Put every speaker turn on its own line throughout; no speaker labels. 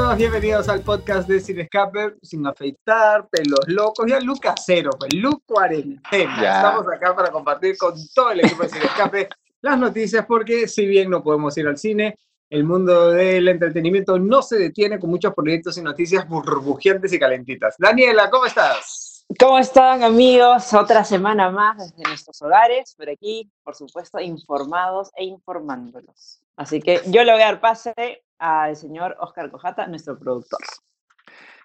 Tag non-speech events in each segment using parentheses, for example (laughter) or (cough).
amigos? Bienvenidos al podcast de Sin Escape, sin afeitar, pelos locos, ya look casero, pues look cuarentena. Estamos acá para compartir con todo el equipo de Sin Escape las noticias porque si bien no podemos ir al cine, el mundo del entretenimiento no se detiene con muchos proyectos y noticias burbujeantes y calentitas. Daniela, ¿cómo estás?
¿Cómo están amigos? Otra semana más desde nuestros hogares, por aquí, por supuesto, informados e informándolos. Así que yo le voy a dar pase al señor Oscar Cojata, nuestro productor.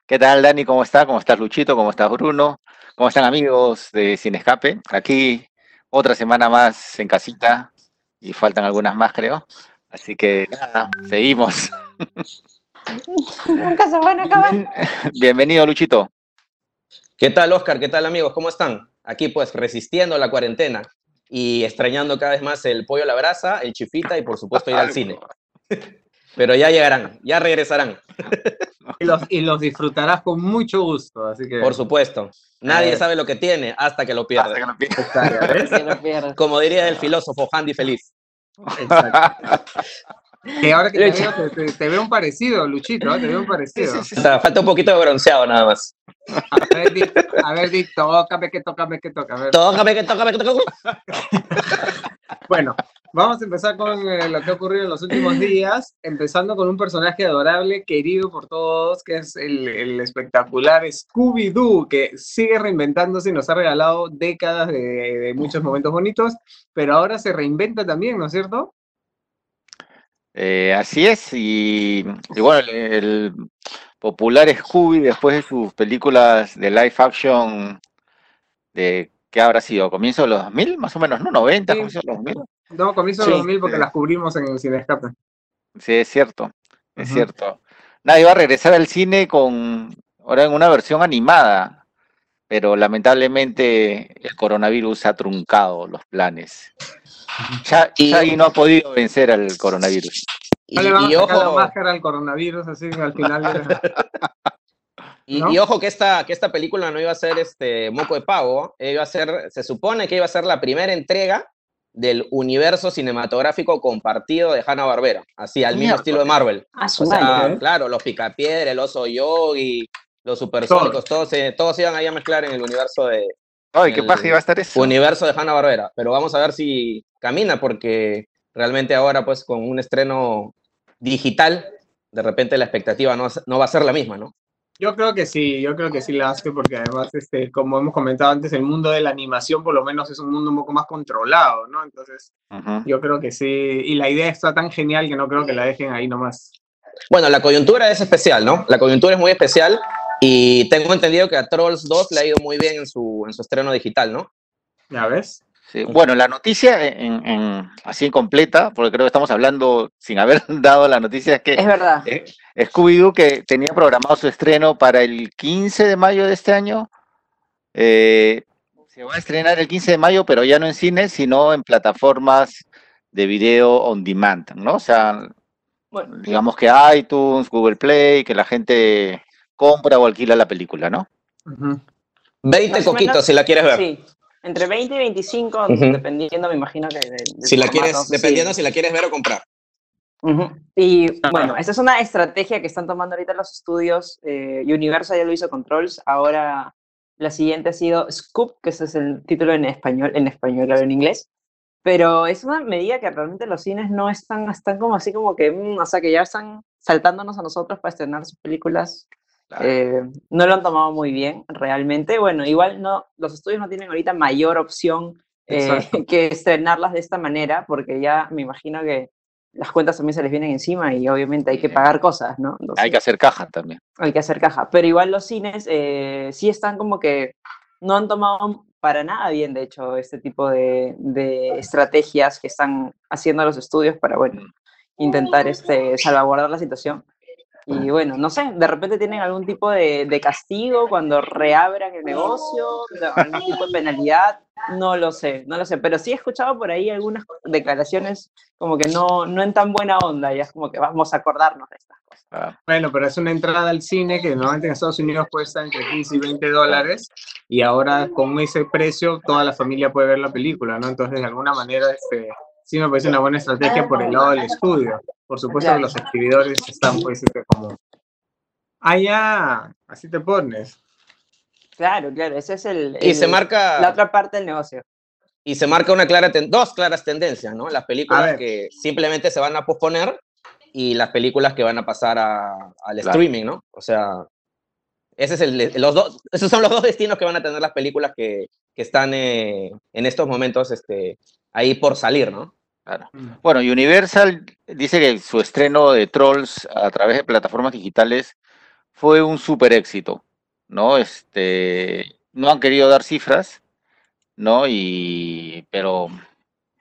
¿Qué tal, Dani? ¿Cómo está? ¿Cómo estás, Luchito? ¿Cómo estás, Bruno? ¿Cómo están, amigos de Sin Escape? Aquí, otra semana más en casita y faltan algunas más, creo. Así que nada, seguimos.
Nunca se van a acabar.
Bienvenido, Luchito.
¿Qué tal, Oscar? ¿Qué tal, amigos? ¿Cómo están? Aquí, pues, resistiendo la cuarentena y extrañando cada vez más el pollo a la brasa, el chifita y, por supuesto, ir al cine. (laughs) Pero ya llegarán, ya regresarán. (laughs)
Y los, y los disfrutarás con mucho gusto, así que...
Por supuesto. Nadie sabe lo que tiene hasta que lo pierde.
Hasta
que lo pierde.
Como diría el filósofo Handy Feliz.
Exacto. Que ahora que te veo, te, te, veo un parecido, Luchito, ¿eh? te veo un parecido.
Sí, sí, sí. O sea, falta un poquito de bronceado nada más.
A ver, Dick, a ver, Dick, tócame, que tócame, que toca. A ver.
Tócame, que tócame, que tócame.
Bueno, vamos a empezar con eh, lo que ha ocurrido en los últimos días, empezando con un personaje adorable, querido por todos, que es el, espectacular Scooby-Doo, que sigue reinventándose y nos ha regalado décadas de, muchos momentos bonitos, pero ahora se reinventa también, ¿no es cierto?
Eh, así es, y, y bueno, el, el, popular Scooby, después de sus películas de live action, de ¿qué habrá sido? ¿Comienzo de los 2000? Más o menos, ¿no? ¿90? Sí. ¿Comienzo de los 2000?
No, comienzo de los 2000 porque sí. las cubrimos en el Cine Escape.
Sí, es cierto, es uh -huh. cierto. Nadie va a regresar al cine con, ahora en una versión animada, pero lamentablemente el coronavirus ha truncado los planes. Ya, y, Shaggy no ha podido vencer al coronavirus.
Y, no le van y, a ojo la máscara al coronavirus así al final. (laughs)
Y, ¿no? y, ojo que esta, que esta película no iba a ser este moco de pavo, iba a ser, se supone que iba a ser la primera entrega del universo cinematográfico compartido de Hanna Barbera, así al mismo estilo de Marvel.
Ah,
o sea, ¿eh? claro, los picapiedra, el oso yogi, los supersónicos, todos, todos iban ahí a mezclar en el universo de,
Ay, qué paja iba a estar eso.
Universo de Hanna Barbera, pero vamos a ver si camina, porque realmente ahora, pues, con un estreno digital, de repente la expectativa no, no va a ser la misma, ¿no?
Yo creo que sí, yo creo que sí la hace, porque además, este, como hemos comentado antes, el mundo de la animación por lo menos es un mundo un poco más controlado, ¿no? Entonces, uh -huh. yo creo que sí, y la idea está tan genial que no creo que la dejen ahí nomás.
Bueno, la coyuntura es especial, ¿no? La coyuntura es muy especial y tengo entendido que a Trolls 2 le ha ido muy bien en su, en su estreno digital, ¿no?
¿Ya ves?
Sí, bueno, la noticia en, en, así completa, porque creo que estamos hablando sin haber (laughs) dado la noticia, es que
es verdad.
Eh, Scooby-Doo que tenía programado su estreno para el 15 de mayo de este año, eh, se va a estrenar el 15 de mayo, pero ya no en cine, sino en plataformas de video on demand, ¿no? O sea, bueno, digamos que iTunes, Google Play, que la gente compra o alquila la película, ¿no?
Uh -huh. 20 coquitos si la quieres ver.
Sí, entre 20 y 25, uh -huh. dependiendo, me imagino que... De, de
si la quieres, dependiendo sí. si la quieres ver o comprar.
Uh -huh. Y bueno, esta es una estrategia que están tomando ahorita los estudios. Eh, Universal ya lo hizo Controls, ahora la siguiente ha sido Scoop, que ese es el título en español, en español, claro, en inglés. Pero es una medida que realmente los cines no están, están como así como que, mmm, o sea, que ya están saltándonos a nosotros para estrenar sus películas Claro. Eh, no lo han tomado muy bien, realmente. Bueno, igual no, los estudios no tienen ahorita mayor opción eh, (laughs) que estrenarlas de esta manera, porque ya me imagino que las cuentas también se les vienen encima y obviamente hay que pagar cosas, ¿no?
Entonces, hay que hacer caja también.
Hay que hacer caja, pero igual los cines eh, sí están como que no han tomado para nada bien, de hecho, este tipo de, de estrategias que están haciendo los estudios para, bueno, intentar este, salvaguardar la situación. Y bueno, no sé, de repente tienen algún tipo de, de, castigo cuando reabran el negocio, algún tipo de penalidad, no lo sé, no lo sé, pero sí he escuchado por ahí algunas declaraciones como que no, no en tan buena onda, ya es como que vamos a acordarnos de estas cosas.
Ah, bueno, pero es una entrada al cine que normalmente en Estados Unidos cuesta entre 15 y 20 dólares y ahora con ese precio toda la familia puede ver la película, ¿no? Entonces de alguna manera este, sí me parece una buena estrategia por el lado del estudio. Por supuesto que los exhibidores están pues este, como Ah, ya, así te pones.
Claro, claro, ese es el,
y se marca
la otra parte del negocio.
Y se marca una clara dos claras tendencias, ¿no? Las películas que simplemente se van a posponer y las películas que van a pasar al streaming, ¿no? O sea, ese es el, los dos, esos son los dos destinos que van a tener las películas que, que están eh, en estos momentos este, ahí por salir, ¿no?
Claro. Mm. Bueno, Universal dice que su estreno de Trolls a través de plataformas digitales fue un super éxito, ¿no? Este, no han querido dar cifras, ¿no? Y, pero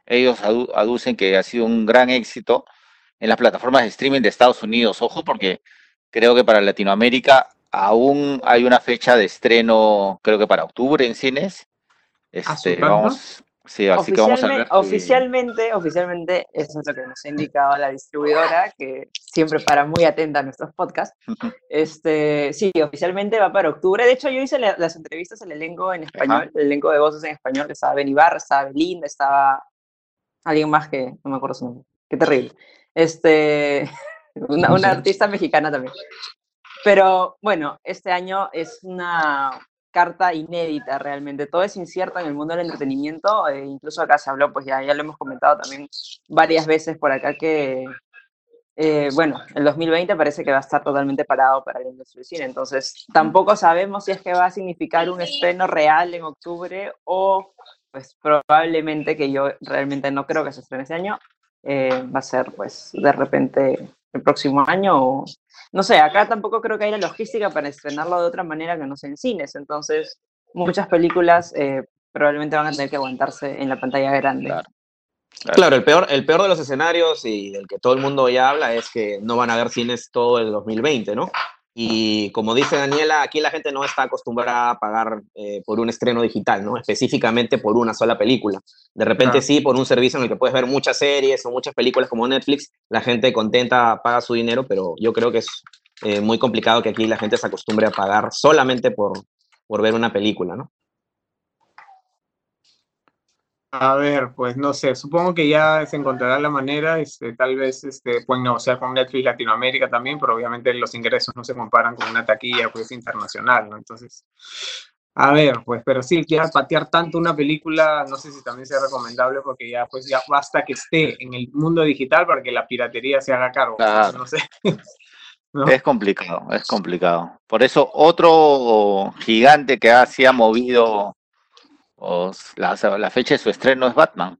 ellos aducen que ha sido un gran éxito en las plataformas de streaming de Estados Unidos. Ojo, porque creo que para Latinoamérica aún hay una fecha de estreno, creo que para octubre en cines. Este, vamos, Sí, así que vamos a ver.
Oficialmente, oficialmente, eso es lo que nos ha indicado la distribuidora, que siempre para muy atenta a nuestros podcasts. Este, sí, oficialmente va para octubre. De hecho, yo hice las entrevistas el elenco en español, el elenco de voces en español, que estaba Ben Ibarra, estaba Belinda, estaba alguien más que no me acuerdo su nombre. Qué terrible. Este, (laughs) una, una artista mexicana también. Pero bueno, este año es una, carta inédita realmente. Todo es incierto en el mundo del entretenimiento. Eh, incluso acá se habló, pues ya, ya lo hemos comentado también varias veces por acá que, eh, bueno, el 2020 parece que va a estar totalmente parado para el industria del cine. Entonces, tampoco sabemos si es que va a significar un estreno real en octubre o, pues probablemente, que yo realmente no creo que se estrene ese año, eh, va a ser, pues, de repente el próximo año o no sé, acá tampoco creo que haya logística para estrenarlo de otra manera que no sea en cines, entonces muchas películas eh, probablemente van a tener que aguantarse en la pantalla grande.
Claro. el, peor, el peor de los escenarios y del que todo el mundo ya habla es que no van a haber cines todo el 2020, ¿no? Y como dice Daniela, aquí la gente no está acostumbrada a pagar eh, por un estreno digital, ¿no? Específicamente por una sola película. De repente sí, por un servicio en el que puedes ver muchas series o muchas películas como Netflix, la gente contenta paga su dinero, pero yo creo que es eh, muy complicado que aquí la gente se acostumbre a pagar solamente por, por ver una película, ¿no?
A ver, pues no sé, supongo que ya se encontrará la manera, este, tal vez este, pueden negociar con Netflix Latinoamérica también, pero obviamente los ingresos no se comparan con una taquilla pues internacional, ¿no? Entonces, a ver, pues, pero sí, ya patear tanto una película, no sé si también sea recomendable porque ya pues ya basta que esté en el mundo digital para que la piratería se haga cargo, claro. no sé. (laughs)
Es complicado, es complicado. Por eso otro gigante que ha, se ha movido la, fecha de su estreno es Batman.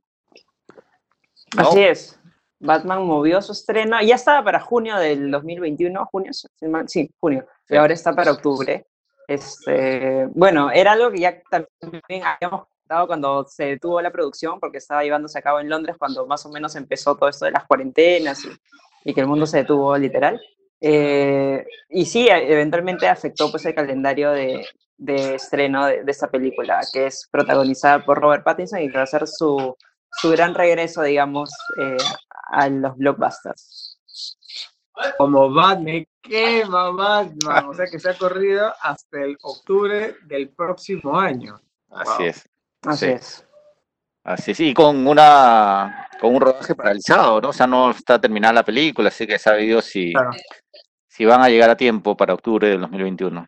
Así es. Batman movió su estreno, ya estaba para junio del 2021, junio, sí, junio, y ahora está para octubre. Este, bueno, era algo que ya también habíamos contado cuando se detuvo la producción, porque estaba llevándose a cabo en Londres cuando más o menos empezó todo esto de las cuarentenas y, que el mundo se detuvo literal. Eh, y sí, eventualmente afectó pues el calendario de, de estreno de, esta película, que es protagonizada por Robert Pattinson y que va a ser su, su gran regreso, digamos, eh, a los blockbusters.
Como Batman, ¿qué mamá? O sea que se ha corrido hasta el octubre del próximo año.
Así es.
Así es.
Así es, y con una con un rodaje paralizado, ¿no? O sea, no está terminada la película, así que sabe si, si van a llegar a tiempo para octubre del 2021.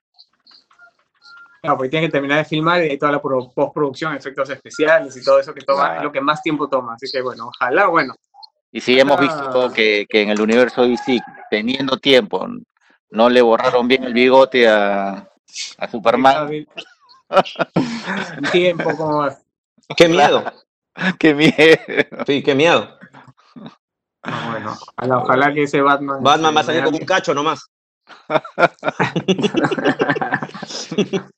Claro, porque tienen que terminar de filmar y toda la postproducción, efectos especiales y todo eso que toma, es lo que más tiempo toma. Así que bueno, ojalá, bueno.
Y sí, hemos visto que, que en el universo DC, teniendo tiempo, no le borraron bien el bigote a, a Superman. (laughs)
tiempo, como más.
Qué miedo. (laughs)
qué miedo.
Sí, qué miedo.
Ah, bueno, ojalá, ojalá, que ese Batman.
Batman va a salir como un cacho nomás. (laughs)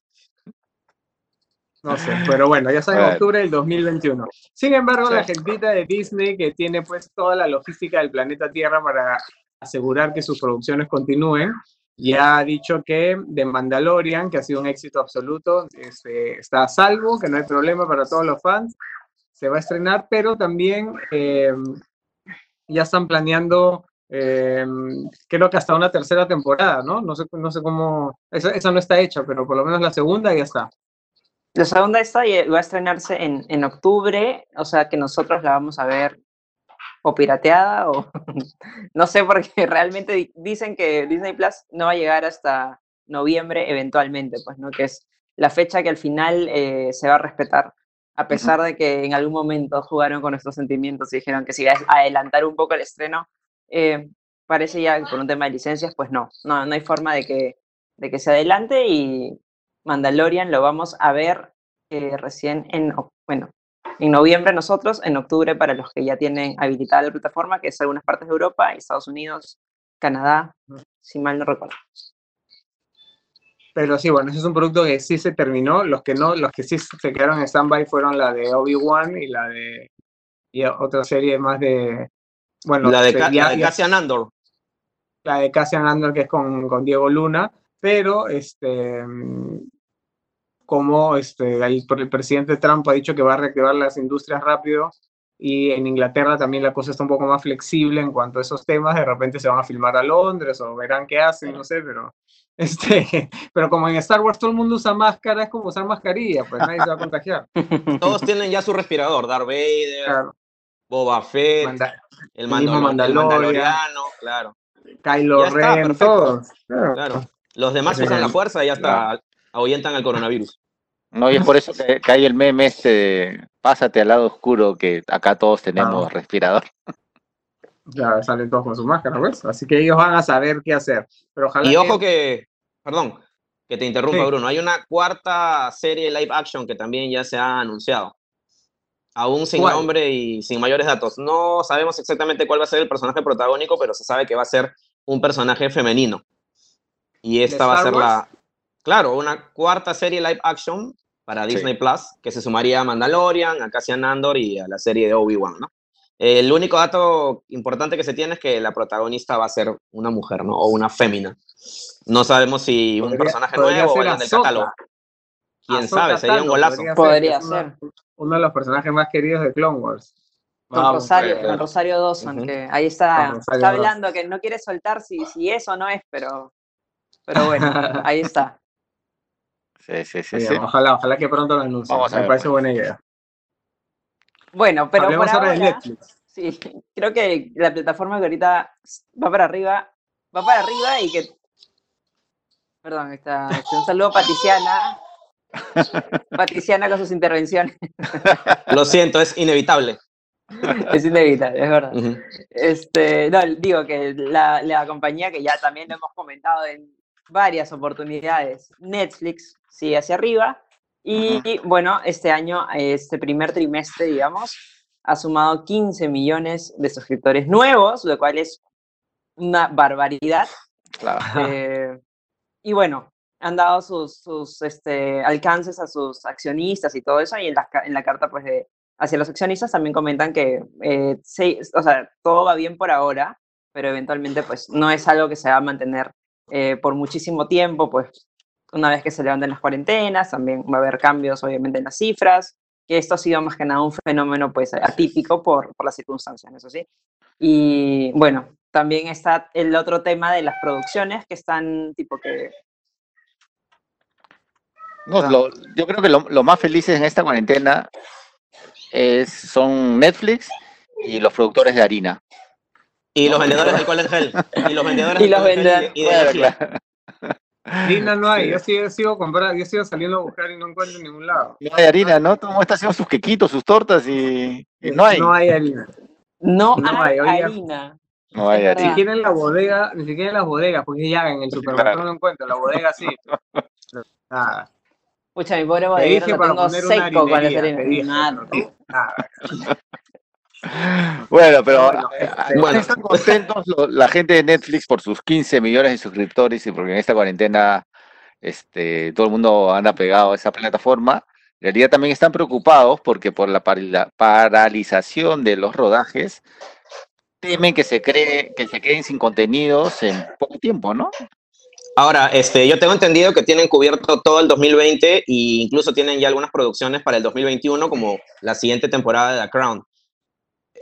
No sé, pero bueno, ya saben, octubre del 2021. Sin embargo, la gentita de Disney, que tiene pues toda la logística del planeta Tierra para asegurar que sus producciones continúen, ya ha dicho que The Mandalorian, que ha sido un éxito absoluto, este, está a salvo, que no hay problema para todos los fans, se va a estrenar, pero también eh, ya están planeando, eh, creo que hasta una tercera temporada, ¿no? No sé, no sé cómo, esa, esa no está hecha, pero por lo menos la segunda ya está.
La segunda está y va a estrenarse en, en, octubre, o sea que nosotros la vamos a ver o pirateada o (laughs) no sé porque (laughs) realmente dicen que Disney Plus no va a llegar hasta noviembre eventualmente, pues, ¿no? Que es la fecha que al final eh, se va a respetar, a pesar de que en algún momento jugaron con nuestros sentimientos y dijeron que si iba a adelantar un poco el estreno, eh, parece ya que por un tema de licencias, pues no, no, no hay forma de que, de que se adelante y Mandalorian lo vamos a ver eh, recién en, bueno, en noviembre nosotros, en octubre para los que ya tienen habilitada la plataforma, que es algunas partes de Europa, Estados Unidos, Canadá, si mal no recuerdo.
Pero sí, bueno, ese es un producto que sí se terminó. Los que no, los que sí se quedaron en stand-by fueron la de Obi-Wan y la de y otra serie más de. Bueno,
la de, Cassian Andor.
La de Cassian Andor, que es con, con Diego Luna. Pero este como este, el, el, presidente Trump ha dicho que va a reactivar las industrias rápido y en Inglaterra también la cosa está un poco más flexible en cuanto a esos temas, de repente se van a filmar a Londres o verán qué hacen, no sé, pero, (laughs) este, pero como en Star Wars todo el mundo usa máscara, es como usar mascarilla, pues nadie se va a contagiar. (laughs)
Todos tienen ya su respirador, Darth Vader, Boba Fett, el, Mandaloriano, claro.
Kylo Ren, todos. Claro.
Los demás usan la fuerza y ya está ahuyentan al coronavirus.
No, y es por eso que, hay el meme este, pásate al lado oscuro, que acá todos tenemos ah. respirador.
Ya salen todos con su máscara, ¿ves? Así que ellos van a saber qué hacer. Pero
y ojo que, perdón, que te interrumpa, Bruno, hay una cuarta serie live action que también ya se ha anunciado. Aún sin nombre y sin mayores datos. No sabemos exactamente cuál va a ser el personaje protagónico, pero se sabe que va a ser un personaje femenino. Y esta va a ser la, claro, una cuarta serie live action para Disney Plus, que se sumaría a Mandalorian, a Cassian Andor y a la serie de Obi-Wan, ¿no? El único dato importante que se tiene es que la protagonista va a ser una mujer, ¿no? O una fémina. No sabemos si un personaje nuevo o alguien del catálogo. Quién sabe, sería un golazo.
Podría ser.
Uno de los personajes más queridos de Clone Wars.
Con Rosario, Rosario Dawson, que ahí está, está hablando, que no quiere soltar si, si es o no es, pero, pero bueno, ahí está.
Sí, sí, sí,
Ojalá, ojalá que pronto lo anuncien. Me parece pues. buena idea.
Bueno, pero por ahora, Netflix. Sí, creo que la plataforma que ahorita va para arriba, va para arriba y que... Perdón, está, un saludo a Patriciana. Patriciana con sus intervenciones.
Lo siento, es inevitable.
Es inevitable, es verdad. este, no, digo que la, la, compañía que ya también lo hemos comentado en varias oportunidades, Netflix, sigue hacia arriba. Y bueno, este año, este primer trimestre, digamos, ha sumado 15 millones de suscriptores nuevos, lo cual es una barbaridad. Eh, y bueno, han dado sus, sus este, alcances a sus accionistas y todo eso, y en la, en la carta pues de, hacia los accionistas también comentan que eh, o sea, todo va bien por ahora, pero eventualmente pues no es algo que se va a mantener eh, por muchísimo tiempo, pues una vez que se levanten las cuarentenas, también va a haber cambios obviamente en las cifras, que esto ha sido más que nada un fenómeno pues atípico por, por las circunstancias, eso sí. Y bueno, también está el otro tema de las producciones que están tipo que...
No, yo creo que lo, más felices en esta cuarentena es, son Netflix y los productores de harina.
Y los vendedores de alcohol gel. Y los vendedores (laughs) y los vendedores. Y de,
Harina no hay, yo sigo, sigo comprando, yo sigo saliendo a buscar y no encuentro en ningún lado.
No hay harina, ¿no? Todo el mundo está haciendo sus quequitos, sus tortas y, no hay.
No hay harina.
No, hay, harina.
No hay harina.
Ni siquiera en la bodega, ni siquiera en las bodegas, porque ya en el supermercado no encuentro, la bodega sí. (laughs) Nada.
Pucha, mi pobre bodega tengo seco con la harina. Nada.
Bueno, pero bueno. están contentos la gente de Netflix por sus 15 millones de suscriptores y porque en esta cuarentena este, todo el mundo anda pegado a esa plataforma. En realidad también están preocupados porque por la paralización de los rodajes temen que se cree que se queden sin contenidos en poco tiempo, ¿no?
Ahora, este, yo tengo entendido que tienen cubierto todo el 2020 e incluso tienen ya algunas producciones para el 2021 como la siguiente temporada de The Crown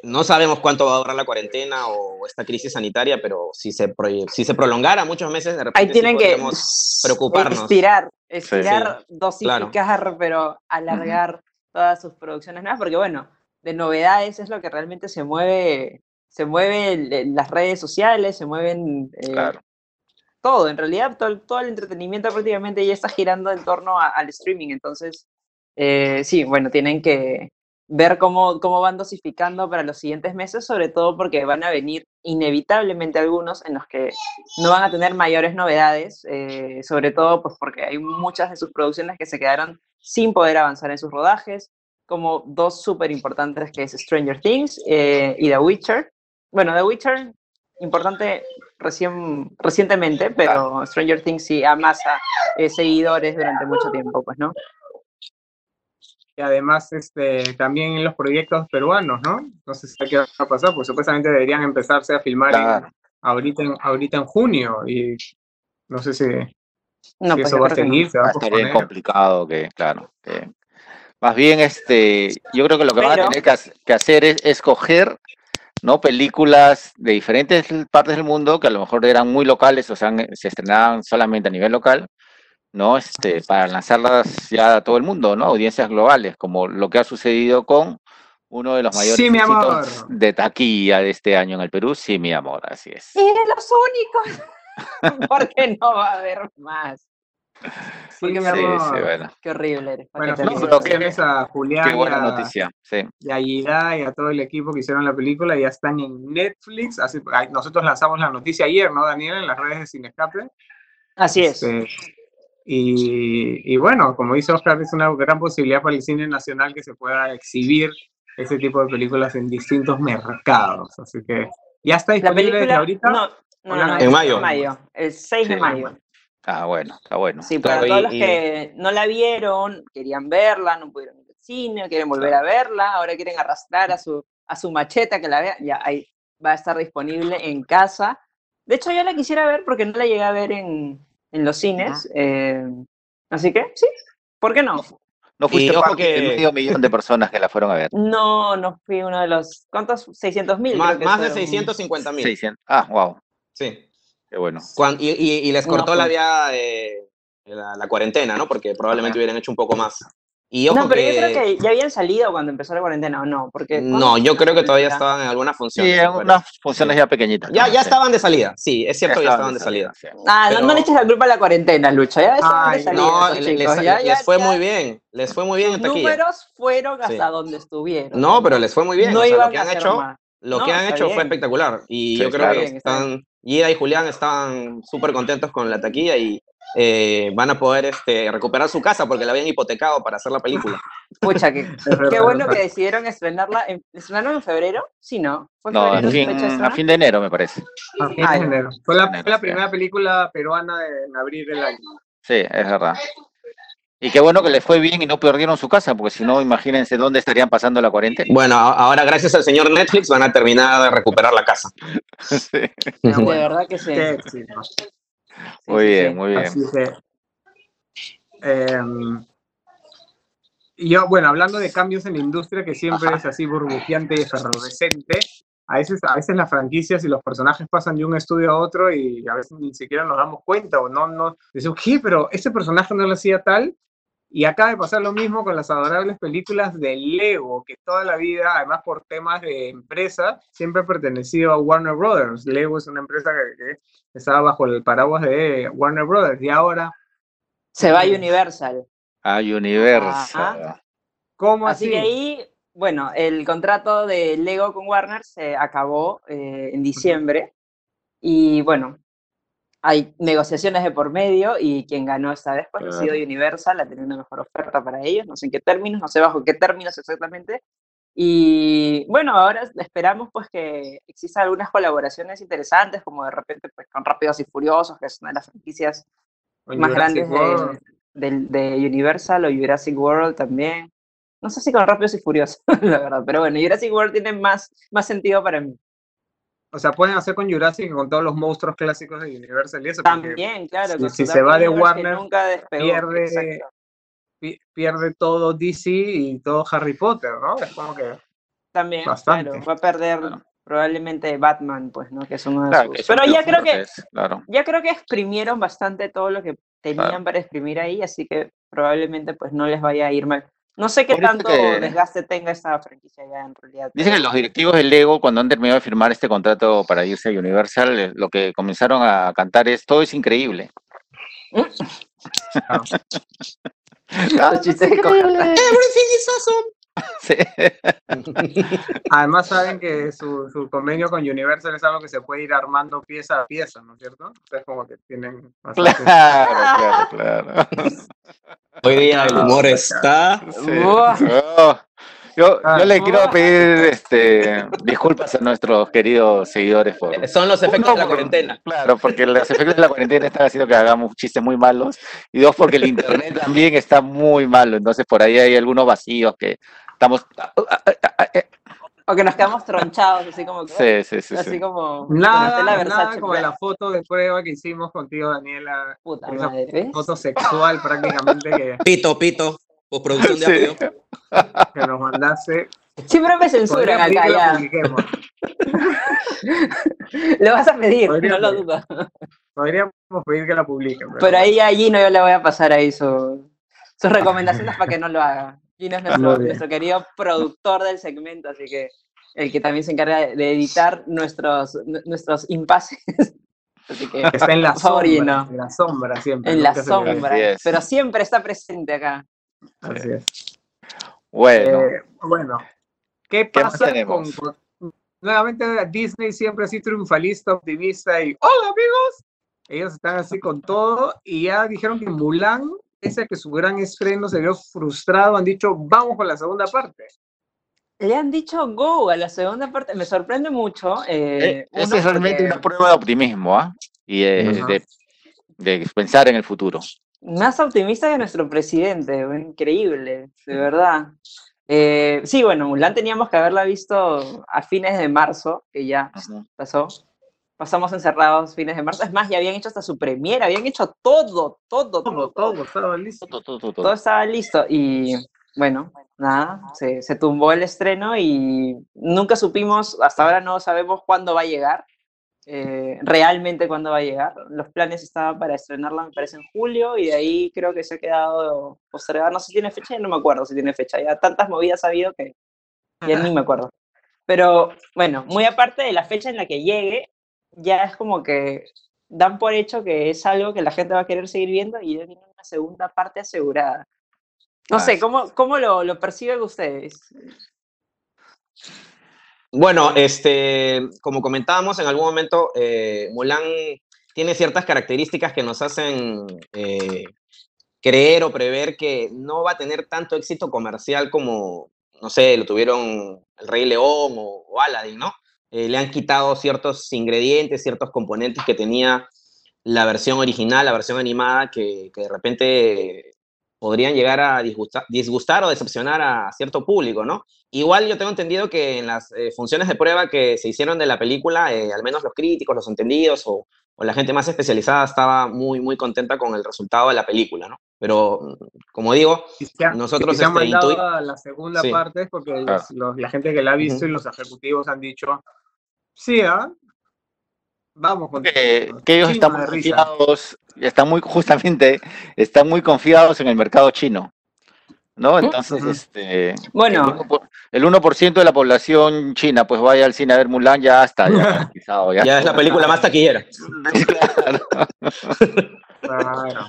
no sabemos cuánto va a durar la cuarentena o esta crisis sanitaria, pero si se, si se prolongara muchos meses, de repente
Ahí tienen que
preocuparnos.
Estirar, estirar, dosificar, pero alargar todas sus producciones nuevas, porque bueno, de novedades es lo que realmente se mueve se mueven las redes sociales, se mueven eh, todo, en realidad todo, todo, el entretenimiento prácticamente ya está girando en torno al streaming, entonces eh, sí, bueno, tienen que ver cómo, cómo van dosificando para los siguientes meses, sobre todo porque van a venir inevitablemente algunos en los que no van a tener mayores novedades, eh, sobre todo pues porque hay muchas de sus producciones que se quedaron sin poder avanzar en sus rodajes, como dos súper importantes que es Stranger Things eh, y The Witcher. Bueno, The Witcher, importante recién, recientemente, pero Stranger Things sí amasa eh, seguidores durante mucho tiempo, pues, ¿no?
Y además este, también en los proyectos peruanos, ¿no? No sé si qué va a pasar, pues supuestamente deberían empezarse a filmar ahorita, en, ahorita en junio y no sé si,
no, pues eso va a seguir. va a estar bien complicado, que claro. más bien, este, yo creo que lo que van a tener que, hacer es escoger ¿no? películas de diferentes partes del mundo que a lo mejor eran muy locales, o sea, se estrenaban solamente a nivel local, ¿no? Este, para lanzarlas ya a todo el mundo, ¿no? Audiencias globales, como lo que ha sucedido con uno de los mayores
sí,
de taquilla de este año en el Perú, sí, mi amor, así es.
Y los únicos, (laughs) porque no va a haber más.
Sí, mi amor. Sí,
bueno. Qué horrible eres.
Bueno, no, que ves a Julián
qué buena noticia, sí.
y a Ida y a todo el equipo que hicieron la película, ya están en Netflix. Así, nosotros lanzamos la noticia ayer, ¿no, Daniel? En las redes de Cinescape.
Así es.
Este, y, bueno, como dice Oscar, es una gran posibilidad para el cine nacional que se pueda exhibir ese tipo de películas en distintos mercados. Así que ya está disponible desde ahorita.
No, no, en mayo. El 6 de mayo.
Ah, bueno, está bueno.
Sí, para todos los que no la vieron, querían verla, no pudieron ir al cine, quieren volver a verla, ahora quieren arrastrar a su, a su macheta que la vea, ya ahí va a estar disponible en casa. De hecho, yo la quisiera ver porque no la llegué a ver en, en los cines. Eh, así que sí, ¿por qué no?
No fuiste ojo que medio millón de personas que la fueron a ver.
No, no fui uno de los. ¿Cuántos? 600 mil.
Más, de 650 mil.
Ah, wow.
Sí.
Qué bueno.
y, y, les cortó la pues vía de la, cuarentena, ¿no? Porque probablemente hubieran hecho un poco más.
Y no, pero yo creo que ya habían salido cuando empezó la cuarentena, ¿o no? Porque,
no, yo creo que todavía estaban en algunas funciones.
Sí, en unas funciones ya pequeñitas.
Ya, ya estaban de salida, sí, es cierto, ya, estaban de salida.
Ah, no, le eches la culpa a la cuarentena, Lucha, ya estaban de salida. No,
les, fue muy bien, les fue muy bien en
taquilla. Los números fueron hasta donde estuvieron.
No, pero les fue muy bien, no o sea, lo que han hecho, lo que han hecho fue espectacular. Y yo creo que están, Ida y Julián estaban súper contentos con la taquilla y eh, van a poder este, recuperar su casa porque la habían hipotecado para hacer la película. (laughs)
Pucha, qué, qué bueno que decidieron estrenarla. En, ¿Estrenaron en febrero? Sí, ¿no?
¿Fue no, a fin, de enero, me parece.
A fin de enero. Fue la, primera película peruana en abrir el año.
Sí, es verdad. Y qué bueno que les fue bien y no perdieron su casa, porque si no, imagínense dónde estarían pasando la cuarentena.
Bueno, ahora gracias al señor Netflix van a terminar de recuperar la casa. (laughs)
sí. De verdad que sí.
Muy bien, muy bien.
Em, yo, bueno, hablando de cambios en la industria, que siempre es así burbujeante y efervescente, a veces, a veces las franquicias y los personajes pasan de un estudio a otro y a veces ni siquiera nos damos cuenta o no, no, decimos, ¿qué? Pero ese personaje no lo hacía tal. Y acaba de pasar lo mismo con las adorables películas de Lego, que toda la vida, además por temas de empresa, siempre ha pertenecido a Warner Brothers. Lego es una empresa que, estaba bajo el paraguas de Warner Brothers y ahora...
Se va a Universal.
A Universal.
¿Cómo así?
Así que ahí, bueno, el contrato de Lego con Warner se acabó eh, en diciembre. Y bueno, hay negociaciones de por medio y quien ganó esta vez pues, ha sido Universal, ha tenido una mejor oferta para ellos, no sé en qué términos, no sé bajo qué términos exactamente. Y bueno, ahora esperamos pues que existan algunas colaboraciones interesantes, como de repente pues con Rápidos y Furiosos, que es una de las franquicias más grandes de, de, Universal, o Jurassic World también. No sé si con Rápidos y Furiosos, (laughs) la verdad, pero bueno, Jurassic World tiene más, más sentido para mí.
O sea, pueden hacer con Jurassic y con todos los monstruos clásicos de Universal y eso.
También, claro.
Si, se va de Warner, pierde, pierde todo DC y todo Harry Potter, ¿no? Es como que.
También, claro, va a perder probablemente Batman, pues, ¿no? Que es uno de sus... Pero ya creo que ya creo que exprimieron bastante todo lo que tenían para exprimir ahí, así que probablemente pues no les vaya a ir mal. No sé qué tanto desgaste tenga esta franquicia ya en realidad.
Dicen que los directivos del Lego, cuando han terminado de firmar este contrato para irse a Universal, eh, lo que comenzaron a cantar es todo es increíble. (laughs)
Ah. ah, (laughs) increíble. (laughs)
Además saben que su, su, convenio con Universal es algo que se puede ir armando pieza a pieza, ¿no es cierto? Es como que tienen...
Claro, claro, claro.
Hoy día el humor está...
Oh. Yo, yo, le quiero ah. pedir este, disculpas a nuestros queridos seguidores. Por...
Son los efectos de la cuarentena.
Claro, porque los efectos de la cuarentena están haciendo que hagamos chistes muy malos. Y dos, porque el internet también está muy malo. Entonces, por ahí hay algunos vacíos que estamos...
O que nos quedamos tronchados, así como
Sí, sí, sí.
Así como...
Nada, nada como la foto de prueba que hicimos contigo, Daniela.
Puta madre.
Foto sexual prácticamente que... (laughs)
Pito, pito. O producción de audio. (laughs)
Que nos mandase...
Siempre me censuran acá ya. (laughs) lo vas a pedir, no lo dudo.
Podríamos pedir que la publiquen.
Pero, ahí allí no yo le voy a pasar ahí sus recomendaciones para que no lo haga. Gino es nuestro, querido productor del segmento, así que el que también se encarga de editar nuestros, nuestros impases. (laughs)
Así que, está en la, sombra, en la sombra siempre.
En la sombra, pero siempre está presente acá.
Así es.
Bueno.
Eh, bueno, ¿qué pasa con, Nuevamente Disney siempre así triunfalista, optimista y ¡Hola amigos! Ellos están así con todo y ya dijeron que Mulan pese a que su gran estreno se vio frustrado, han dicho, vamos con la segunda parte.
Le han dicho go a la segunda parte, me sorprende mucho. Eh,
eh es realmente una prueba de optimismo ¿ah? y de, pensar en el futuro.
Más optimista que nuestro presidente, increíble, de verdad. Eh, sí, bueno, Mulan teníamos que haberla visto a fines de marzo, que ya pasó pasamos encerrados fines de marzo. Es más, ya habían hecho hasta su premiera, habían hecho todo, todo, todo.
Todo, estaba listo.
Todo, estaba listo. Y bueno, nada, se, se, tumbó el estreno y nunca supimos, hasta ahora no sabemos cuándo va a llegar. Eh, realmente cuándo va a llegar. Los planes estaban para estrenarla, me parece, en julio, y de ahí creo que se ha quedado postergada. No sé si tiene fecha, ya no me acuerdo si tiene fecha. Ya tantas movidas ha habido que ya ni me acuerdo. Pero bueno, muy aparte de la fecha en la que llegue, ya es como que dan por hecho que es algo que la gente va a querer seguir viendo y ya tiene una segunda parte asegurada. No sé, ¿cómo, cómo lo, lo, perciben ustedes?
Bueno, este, como comentábamos en algún momento, eh, Mulan tiene ciertas características que nos hacen eh, creer o prever que no va a tener tanto éxito comercial como, no sé, lo tuvieron El Rey León o, o Aladdin, ¿no? Eh, le han quitado ciertos ingredientes, ciertos componentes que tenía la versión original, la versión animada, que, de repente podrían llegar a disgustar, o decepcionar a cierto público, ¿no? Igual yo tengo entendido que en las eh, funciones de prueba que se hicieron de la película, eh, al menos los críticos, los entendidos o, la gente más especializada estaba muy, muy contenta con el resultado de la película, ¿no? Pero, como digo, nosotros...
Este, mandado la segunda parte es porque la gente que la ha visto y los ejecutivos han dicho, sí, ¿ah? Vamos con
que, que ellos están muy confiados, están muy, (laughs) justamente, están muy confiados en el mercado chino. ¿no? Entonces, este,
bueno,
el 1%, de la población china, pues vaya al cine a ver Mulan, ya está,
ya, (laughs) ya. ya es la película más taquillera. (laughs)
claro.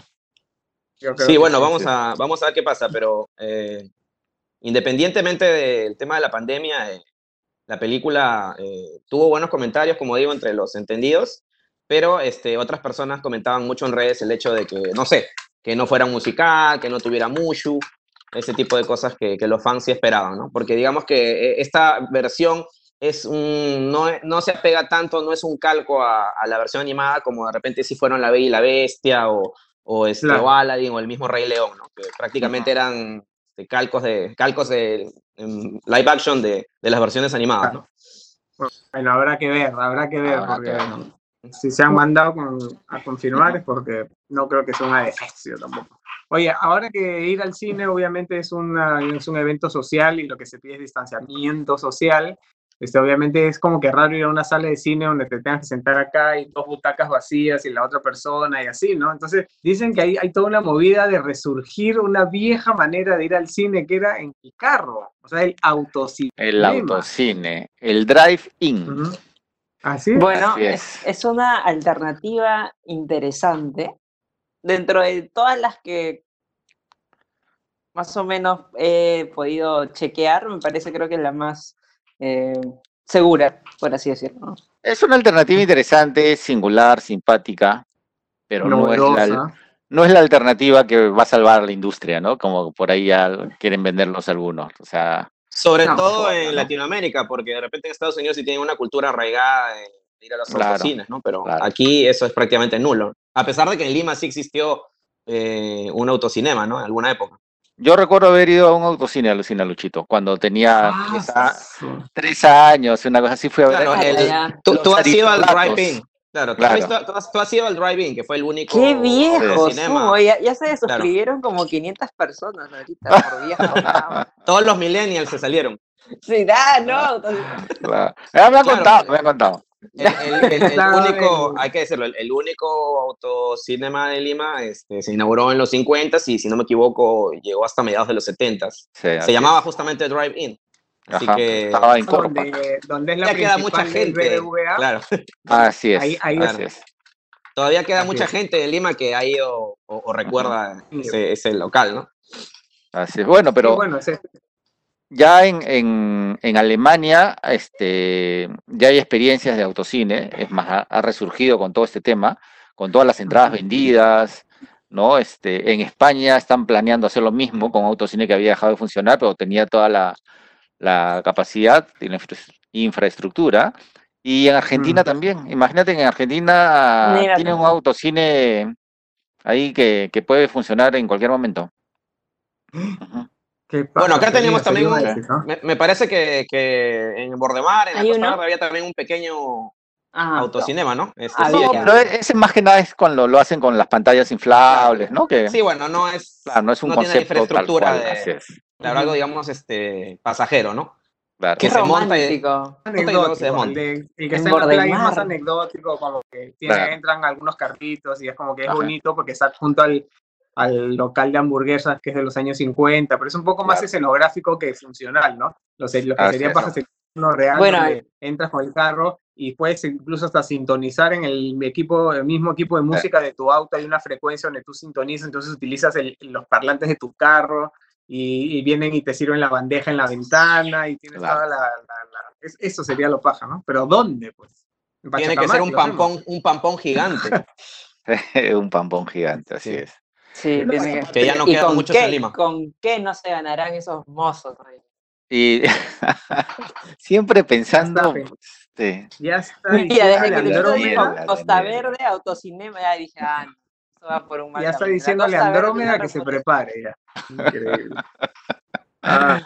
Sí, bueno, vamos a, vamos a ver qué pasa, pero eh, independientemente del tema de la pandemia, eh, la película eh, tuvo buenos comentarios, como digo, entre los entendidos, pero este, otras personas comentaban mucho en redes el hecho de que, no sé, que no fuera musical, que no tuviera mushu, ese tipo de cosas que, los fans sí esperaban, ¿no? Porque digamos que esta versión es un, no, no se apega tanto, no es un calco a, la versión animada como de repente si fueron La Bella y la Bestia o, o, este, Aladdin o el mismo Rey León, ¿no? que prácticamente eran este, calcos de calcos de live action de, de, las versiones animadas. ¿no?
Bueno, habrá que ver, habrá que ver, porque si se han mandado a confirmar es porque no creo que sea una defección tampoco. Oye, ahora que ir al cine obviamente es, una, es un evento social y lo que se pide es distanciamiento social, Este, obviamente es como que raro ir a una sala de cine donde te tengas que sentar acá y dos butacas vacías y la otra persona y así, ¿no? Entonces dicen que hay, hay toda una movida de resurgir una vieja manera de ir al cine que era en el carro, o sea, el autocine.
El autocine, el drive-in.
Así
Bueno, es. es una alternativa interesante dentro de todas las que más o menos he podido chequear, me parece creo que es la más eh, segura, por así decirlo.
Es una alternativa interesante, singular, simpática, pero no es, la, no es, la, alternativa que va a salvar la industria, ¿no? Como por ahí ya quieren venderlos algunos. O sea,
Sobre todo en Latinoamérica, porque de repente en Estados Unidos sí tienen una cultura arraigada de ir a los claro, ¿no? Pero aquí eso es prácticamente nulo. A pesar de que en Lima sí existió eh, un autocinema, ¿no? En alguna época.
Yo recuerdo haber ido a un autocine, a Luchito, cuando tenía ah, tres, años, una cosa así fue a
ver. tú, has ido al drive-in. Claro, tú, Has ido al drive-in, que fue el único.
¡Qué viejo! Ya, ya, se suscribieron como 500 personas ahorita por (laughs) viejo.
Todos los millennials se salieron.
Sí, da, no.
Ya me ha contado, me ha contado.
El, (laughs) único, hay que decirlo, el, único autocinema de Lima este, se inauguró en los 50 y si no me equivoco llegó hasta mediados de los 70 se llamaba justamente Drive-In. Así que
donde, es la
ya queda mucha gente. Claro.
Así es. Ahí, es.
Todavía queda mucha gente en Lima que ha ido o, recuerda ese, ese, local, ¿no?
Así es. Bueno, pero bueno, ya en, en, Alemania este, ya hay experiencias de autocine, es más, ha, resurgido con todo este tema, con todas las entradas vendidas, ¿no? Este, en España están planeando hacer lo mismo con autocine que había dejado de funcionar, pero tenía toda la, la capacidad y la infraestructura. Y en Argentina también, imagínate que en Argentina tiene un autocine ahí que, que, puede funcionar en cualquier momento.
Bueno, acá tenemos también, me, parece que, que, en Bordemar, en la costa había también un pequeño autocinema, ¿no?
Este, ah, no, pero ese más que nada es cuando lo hacen con las pantallas inflables, ¿no? Que,
sí, bueno, no es,
claro, no es un concepto tal cual, de,
claro, algo, digamos, este, pasajero, ¿no?
Claro. Que se monta y,
se monta. El, que está en la playa es más anecdótico, como que tiene, entran algunos carritos y es como que es bonito porque está junto al, al local de hamburguesas que es de los años 50, pero es un poco más escenográfico que funcional, ¿no? Lo, lo que sería para uno real, bueno, entras con el carro y puedes incluso hasta sintonizar en el equipo, el mismo equipo de música de tu auto, hay una frecuencia donde tú sintonizas, entonces utilizas los parlantes de tu carro y, vienen y te sirven la bandeja en la ventana y tienes toda la, eso sería lo paja, ¿no? Pero ¿dónde? Pues.
Tiene que ser un pampón, un pampón gigante. (laughs)
un pampón gigante, así es.
Sí, tiene
que... ya no quedan muchos
en
Lima.
¿Con qué no se ganarán esos mozos?
Y (laughs) siempre pensando.
Este, ya está. (laughs)
Mira, desde que le Costa Verde, Autocinema, ya dije, ah, eso va por un mal
Ya está diciéndole a Andrómeda que se prepare ya. Increíble. (laughs)
Ah,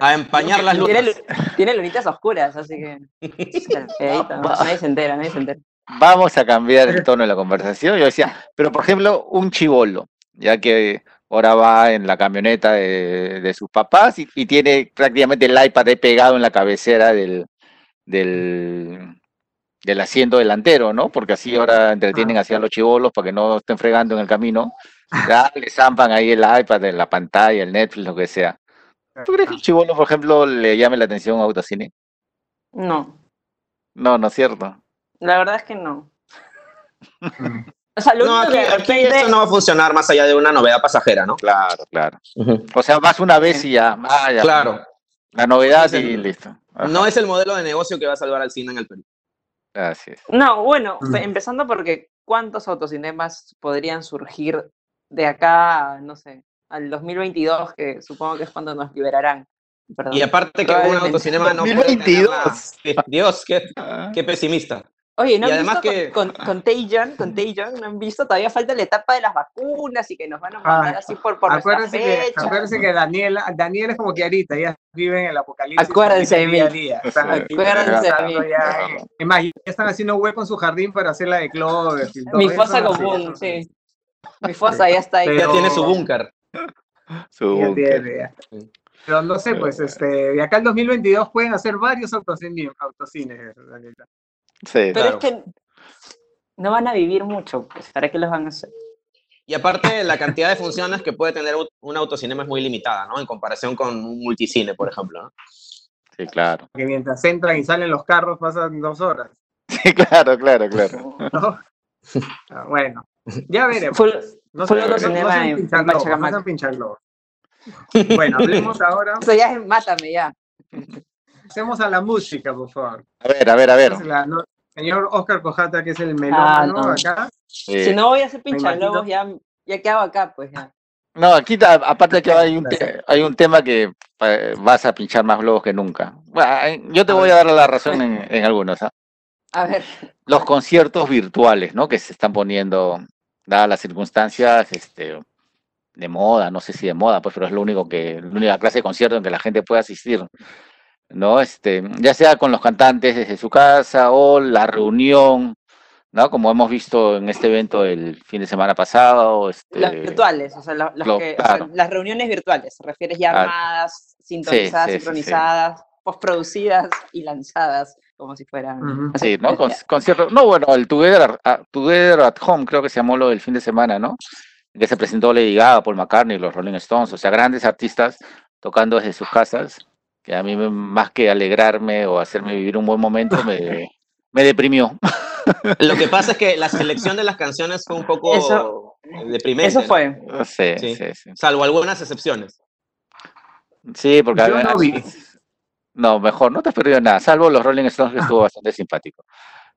a empañar las luces.
Tiene, tiene lunitas oscuras, así que. nadie se entera, nadie se entera
vamos a cambiar el (laughs) tono de la conversación. Yo decía, pero por ejemplo, un chivolo, ya que ahora va en la camioneta de, sus papás y, tiene prácticamente el iPad pegado en la cabecera del, del, asiento delantero, ¿no? Porque así ahora entretienen así a los chivolos para que no estén fregando en el camino. Ya le zampan ahí el iPad en la pantalla, el Netflix, lo que sea. ¿Tú crees que un chivolo, por ejemplo, le llame la atención a autocine?
No.
No, no es cierto.
La verdad es que no. (laughs)
O sea, no, aquí, esto no va a funcionar más allá de una novedad pasajera, ¿no?
Claro, claro. O sea, vas una vez y ya. Ah,
claro.
La novedad y listo.
No es el modelo de negocio que va a salvar al cine en el Perú.
Así es.
No, bueno, empezando porque ¿cuántos autocinemas podrían surgir de acá, no sé, al 2022, que supongo que es cuando nos liberarán?
Y aparte que un autocinema no 2022. Dios, qué, qué pesimista.
Oye, ¿no han además visto que... con, Contagion, Contagion, ¿no han visto? Todavía falta la etapa de las vacunas y que nos van a mandar ah, así por, por
acuérdense que, acuérdense que Daniel, Daniel es como que ahorita, ya vive en el apocalipsis.
Acuérdense de mí. Acuérdense de mí.
es más, ya están haciendo hueco en su jardín para hacer la de Clover.
Mi fosa común, sí. Mi fosa ya está ahí.
Ya tiene su búnker.
Su búnker.
Pero no sé, pues, este, de acá al 2022 pueden hacer varios autocines. autocines
sí, Pero es que no van a vivir mucho, pues, ¿para qué los van a hacer?
Y aparte, la cantidad de funciones que puede tener un autocinema es muy limitada, ¿no? En comparación con un multicine, por ejemplo, ¿no?
Sí, claro.
Que mientras entran y salen los carros pasan dos horas. (laughs)
Sí, claro, claro, claro.
Ah, bueno, ya veremos.
no sé, autocinema en
no Bueno, hablemos ahora. (laughs)
Eso ya es mátame, ya.
Hacemos a la música, por favor.
A ver, a ver, a ver.
Señor Oscar Cojata, que es el melómano ah, acá.
Si no voy a hacer pinchalobos, ya, ya qué hago acá, pues ya.
No, aquí aparte que hay un, hay un tema que eh, vas a pinchar más globos que nunca. yo te voy a dar la razón en, algunos. ¿ah?
A ver.
Los conciertos virtuales, ¿no? Que se están poniendo, dadas las circunstancias, este, de moda, no sé si de moda, pues, pero es lo único que, la única clase de concierto en que la gente puede asistir, ¿no? Este, ya sea con los cantantes desde su casa o la reunión ¿no? Como hemos visto en este evento el fin de semana pasado. Este,
las virtuales, o sea, las reuniones virtuales, ¿se refieres llamadas sintonizadas, sincronizadas, postproducidas y lanzadas como si fueran...
Sí, ¿no? concierto, no, bueno, el Together, Together, at Home creo que se llamó lo del fin de semana, ¿no? Que se presentó Lady Gaga, Paul McCartney, los Rolling Stones, o sea, grandes artistas tocando desde sus casas, que a mí más que alegrarme o hacerme vivir un buen momento, me, (laughs) me deprimió.
Lo que pasa es que la (laughs) selección de las canciones fue un poco eso, deprimente.
Eso fue.
Sí, sí, sí,
Salvo algunas excepciones.
Sí, porque no, (laughs) no, mejor, no te has perdido nada, salvo los Rolling Stones que estuvo bastante simpático.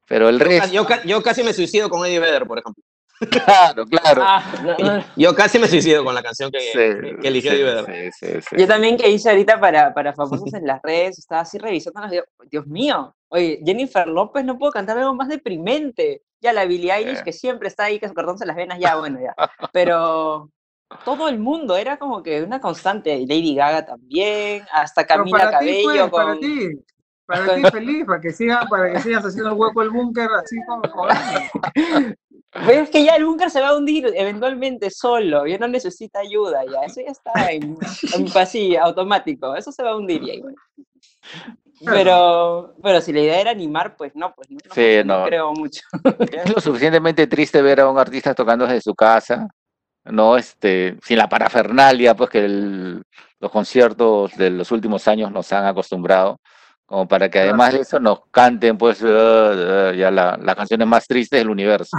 Pero el resto.
Yo, yo, casi me suicido con Eddie Vedder, por ejemplo.
Claro, claro. Ah,
yo casi me suicido con la canción que, que eligió Vedder.
yo también que hice ahorita para, para famosos (laughs) en las redes, estaba así revisando los Dios mío, Oye, Jennifer López no puedo cantar algo más deprimente. Ya la Billie Eilish, que siempre está ahí, que su cartón se las venas, ya, bueno, ya. Pero todo el mundo era como que una constante. Lady Gaga también, hasta Camila Cabello.
Pues, para ti, para ti feliz, para que, sigas, para que sigas haciendo el hueco el búnker así como (laughs)
Pero es que ya el búnker se va a hundir eventualmente solo, ya no necesita ayuda, ya, eso ya está en, así, automático, eso se va a hundir ya igual. Pero, pero si la idea era animar, pues no, pues no, sí, no, creo mucho.
Es lo suficientemente triste ver a un artista tocando desde su casa, no este, sin la parafernalia, pues que los conciertos de los últimos años nos han acostumbrado, como para que además de eso nos canten pues uh, uh, ya la, las canciones más tristes del universo.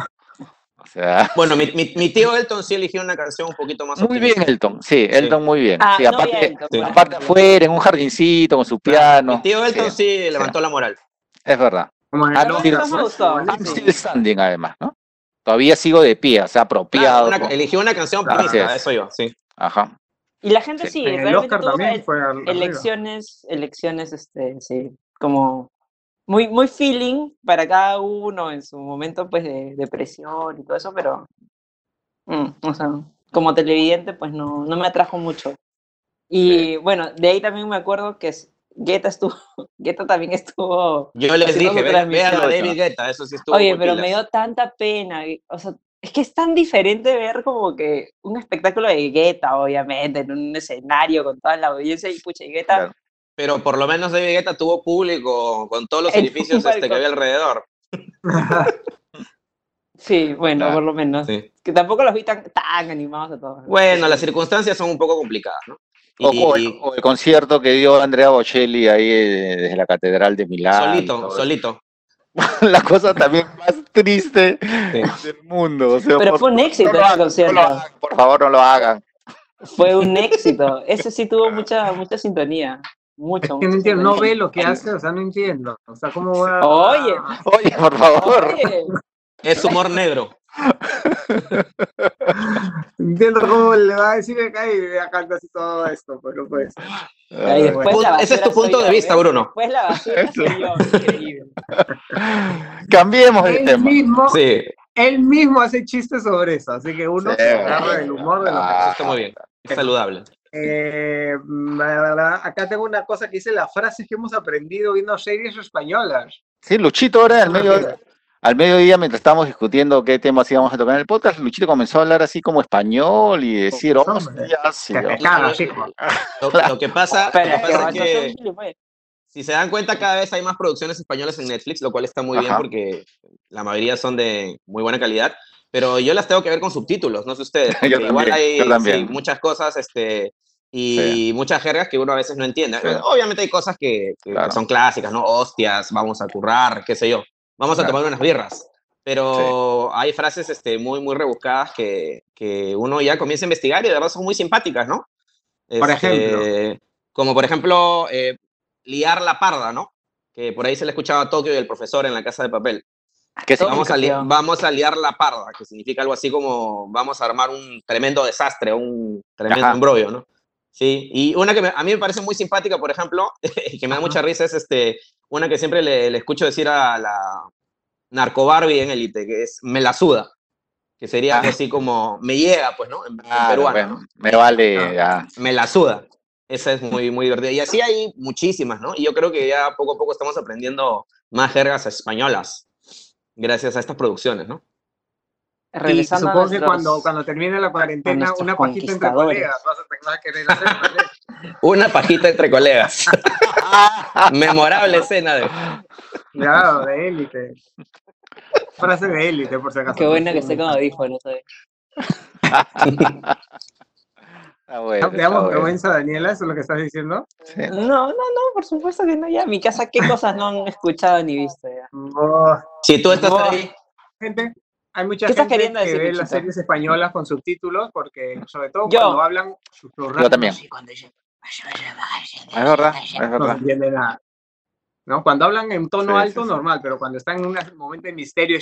(laughs)
Bueno, mi, mi, tío (laughs) Elton sí eligió una canción un poquito más
Muy bien, Elton, sí, Elton muy bien. Ah, aparte, aparte afuera, en un jardincito, con su piano.
Mi tío Elton sí, levantó la moral.
Es verdad. Ah, no, still standing, además, ¿no? Todavía sigo de pie, o sea, apropiado.
eligió una canción para eso yo, sí.
Ajá.
Y la gente sí, realmente tuvo elecciones, elecciones, este, sí, como muy, muy feeling para cada uno en su momento pues de depresión y todo eso, pero mm, o sea, como televidente pues no, no me atrajo mucho. Y bueno, de ahí también me acuerdo que Guetta estuvo, (laughs) Guetta también estuvo.
Yo les dije, vean a David Guetta, eso sí estuvo.
Oye, pero me dio tanta pena, o sea, es que es tan diferente ver como que un espectáculo de Guetta, obviamente, en un escenario con toda la audiencia y pucha, y Guetta
pero por lo menos David Guetta tuvo público con todos los edificios este, que había alrededor. (laughs)
Sí, bueno, por lo menos. Que tampoco los vi tan, tan animados a todos.
Bueno, las circunstancias son un poco complicadas, ¿no?
o, el, concierto que dio Andrea Bocelli ahí eh, desde la Catedral de Milán.
Solito, solito. (laughs)
la cosa también más triste del mundo.
Pero fue un éxito ese concierto.
por favor, no lo hagan.
Fue un éxito. Ese sí tuvo mucha, mucha sintonía. Mucho,
es que no entiendo, no ve lo que hace, o sea, no entiendo. O sea, ¿cómo va
Oye,
oye, por favor. (laughs)
Es humor negro. (laughs)
entiendo cómo le va a decir que cae a cantar así todo esto, pero pues.
Ese es tu punto de vista, Bruno.
Después la basura soy yo, increíble. (laughs)
Cambiemos el tema.
Mismo, sí. Él mismo hace chistes sobre eso, así que uno se agarra el humor de lo que
ah, está muy bien. Es saludable.
Eh, acá tengo una cosa que dice las frases que hemos aprendido viendo series españolas.
Sí, Luchito ahora en medio, al mediodía, mientras estábamos discutiendo qué temas íbamos a tocar en el podcast, Luchito comenzó a hablar así como español y decir,
Pues,
hostias. y yo,
Lo, lo que pasa, lo que pasa es que si se dan cuenta, cada vez hay más producciones españolas en Netflix, lo cual está muy bien
Ajá.
porque la mayoría son de muy buena calidad. Pero yo las tengo que ver con subtítulos, no sé ustedes. (laughs)
Yo
igual
también,
hay
yo
sí, muchas cosas este, y muchas jergas que uno a veces no entiende.
Sí.
Obviamente hay cosas que, que
Claro.
son clásicas, ¿no? Hostias, vamos a currar, qué sé yo. Vamos a
Claro.
tomar unas birras. Pero hay frases este, muy, muy rebuscadas que, que uno ya comienza a investigar y de verdad son muy simpáticas, ¿no?
Por
Este,
ejemplo.
Como por ejemplo, eh, liar la parda, ¿no? Que por ahí se le escuchaba a Tokio y el profesor en la casa de papel.
¿Qué
Todo
Vamos a, li-
campeón.
vamos a liar la parda, que significa algo así como vamos a armar un tremendo desastre, un tremendo
Ajá.
embrollo, ¿no? Sí, y una que me- a mí me parece muy simpática, por ejemplo, y (laughs) que me da mucha risa es este, una que siempre le, le escucho decir a la narco Barbie en Elite, que es me la suda, que sería
Ah.
así como me llega, pues, ¿no? En, en
Claro,
peruano,
me vale. ya.
me la suda. Esa es muy, muy divertida. Y así hay muchísimas, ¿no? Y yo creo que ya poco a poco estamos aprendiendo más jergas españolas gracias a estas producciones, ¿no?
Y supongo que cuando, cuando termine la cuarentena, (laughs) una pajita entre colegas vas a querer hacer.
Una pajita entre colegas. Memorable escena de...
Claro, de élite. Frase de élite, por si acaso.
Qué bueno que esté con audífonos. ¿sabes? (laughs)
Está bueno,
¿Te
está
damos
bueno.
vergüenza, Daniela? ¿Eso es lo que estás diciendo?
Sí.
No, no, no, por supuesto que no. Ya, en mi casa, ¿qué cosas no han escuchado ni visto? Ya?
Oh,
Si tú estás
No.
ahí,
gente, hay mucha
¿Qué estás
gente que
decir,
ve las series españolas con subtítulos porque, sobre todo,
Yo.
cuando hablan susurrando,
Yo también.
dicen,
Es verdad, es
no se
verdad.
entiende nada. ¿No? Cuando hablan en tono
Sí,
alto,
sí, sí.
normal, pero cuando están en un momento de misterio,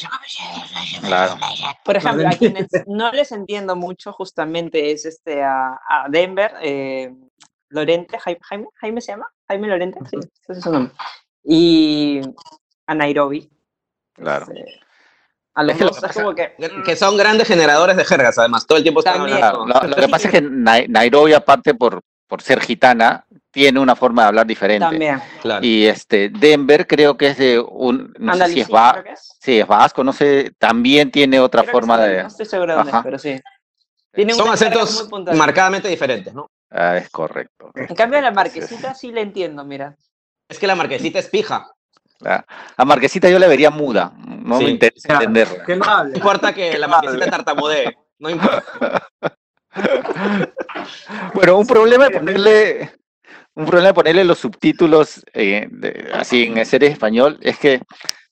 Claro.
Por ejemplo,
No
a quienes no les entiendo mucho justamente es este a, a Denver, eh, Lorente, Jaime, Jaime, Jaime se llama, Jaime Lorente, sí, ese es su nombre. Y a Nairobi.
Claro.
este, a los
Es que lo
dos
que
es como que
que son grandes generadores de jergas, además, todo el tiempo están
lo, lo que pasa es que Nai- Nairobi, aparte por, por ser gitana, tiene una forma de hablar diferente.
también.
Claro.
Y este Denver creo que es de un, no sé si es, va,
creo que es.
sí, es vasco, no sé, también tiene otra
Creo
forma de...
No estoy seguro de dónde, pero sí. Tiene
Son acentos marcadamente diferentes, ¿no?
Ah, es correcto.
En cambio, la marquesita sí la entiendo, mira.
Es que la marquesita es pija.
Ah, A Marquesita yo la vería muda, no
Sí.
me interesa entenderla.
que no
importa que la marquesita tartamudee. No importa. (laughs)
Bueno, un problema de ponerle, un problema de ponerle los subtítulos eh, de- así en serie español es que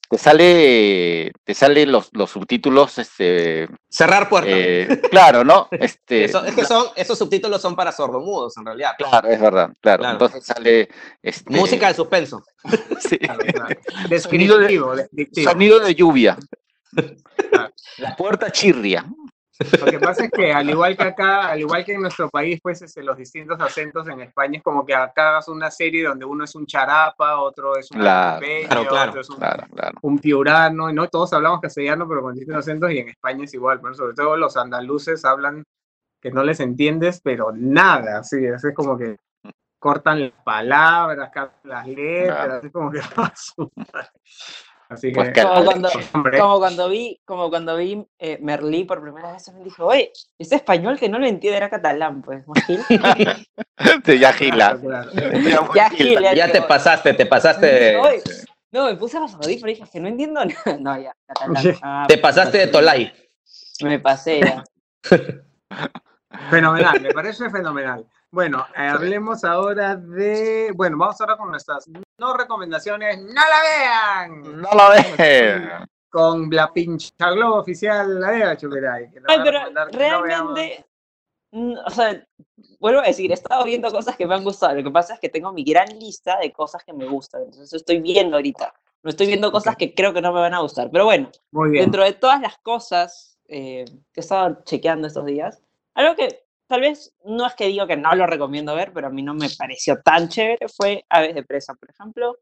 te sale, te salen los, los subtítulos, este,
Cerrar puertas.
eh, claro, ¿no? (laughs) Este,
Eso- es que son, esos subtítulos son para sordomudos, en realidad.
claro, es verdad, claro.
Claro.
Entonces sale, este,
Música de suspenso. (laughs)
sí,
Claro, claro. Descriptivo, descriptivo.
sonido de lluvia. (laughs) La puerta chirria.
Lo que pasa es que al igual que acá, al igual que en nuestro país, pues este, los distintos acentos en España es como que acá hagas una serie donde uno es un charapa, otro es un
Claro,
claro, claro,
otro es un, un piurano, y no todos hablamos castellano, pero con distintos acentos y en España es igual, pero sobre todo los andaluces hablan que no les entiendes, pero nada, sí, es es como que cortan las palabras, las letras, así como que (laughs) Así que,
Pues que-
Como cuando, como cuando vi, como cuando vi eh, Merlí por primera vez, me dije, oye, ese español que no lo entiende era catalán, pues. (laughs)
Sí, ya gila.
claro. (laughs)
ya,
Ya te pasaste, te pasaste,
"Oye". No, me puse a los audífonos y dije, que no entiendo (laughs) nada. No, ya, catalán. Ah,
te pasaste de Tolai.
Me pasé ya.
Fenomenal, me parece fenomenal. Bueno, eh, hablemos ahora de. Bueno, vamos ahora con nuestras no recomendaciones. ¡No la vean!
No lo dejes.
Con la pincha globo oficial, la de Chuperay.
Ay, pero
no
realmente, mm, o sea, vuelvo a decir, he estado viendo cosas que me han gustado. Lo que pasa es que tengo mi gran lista de cosas que me gustan. Entonces estoy viendo ahorita. No estoy viendo cosas
Ok.
que creo que no me van a gustar. Pero bueno,
Muy bien.
dentro de todas las cosas eh, que he estado chequeando estos días, algo que tal vez no es que digo que no lo recomiendo ver, pero a mí no me pareció tan chévere, fue Aves de Presa, por ejemplo.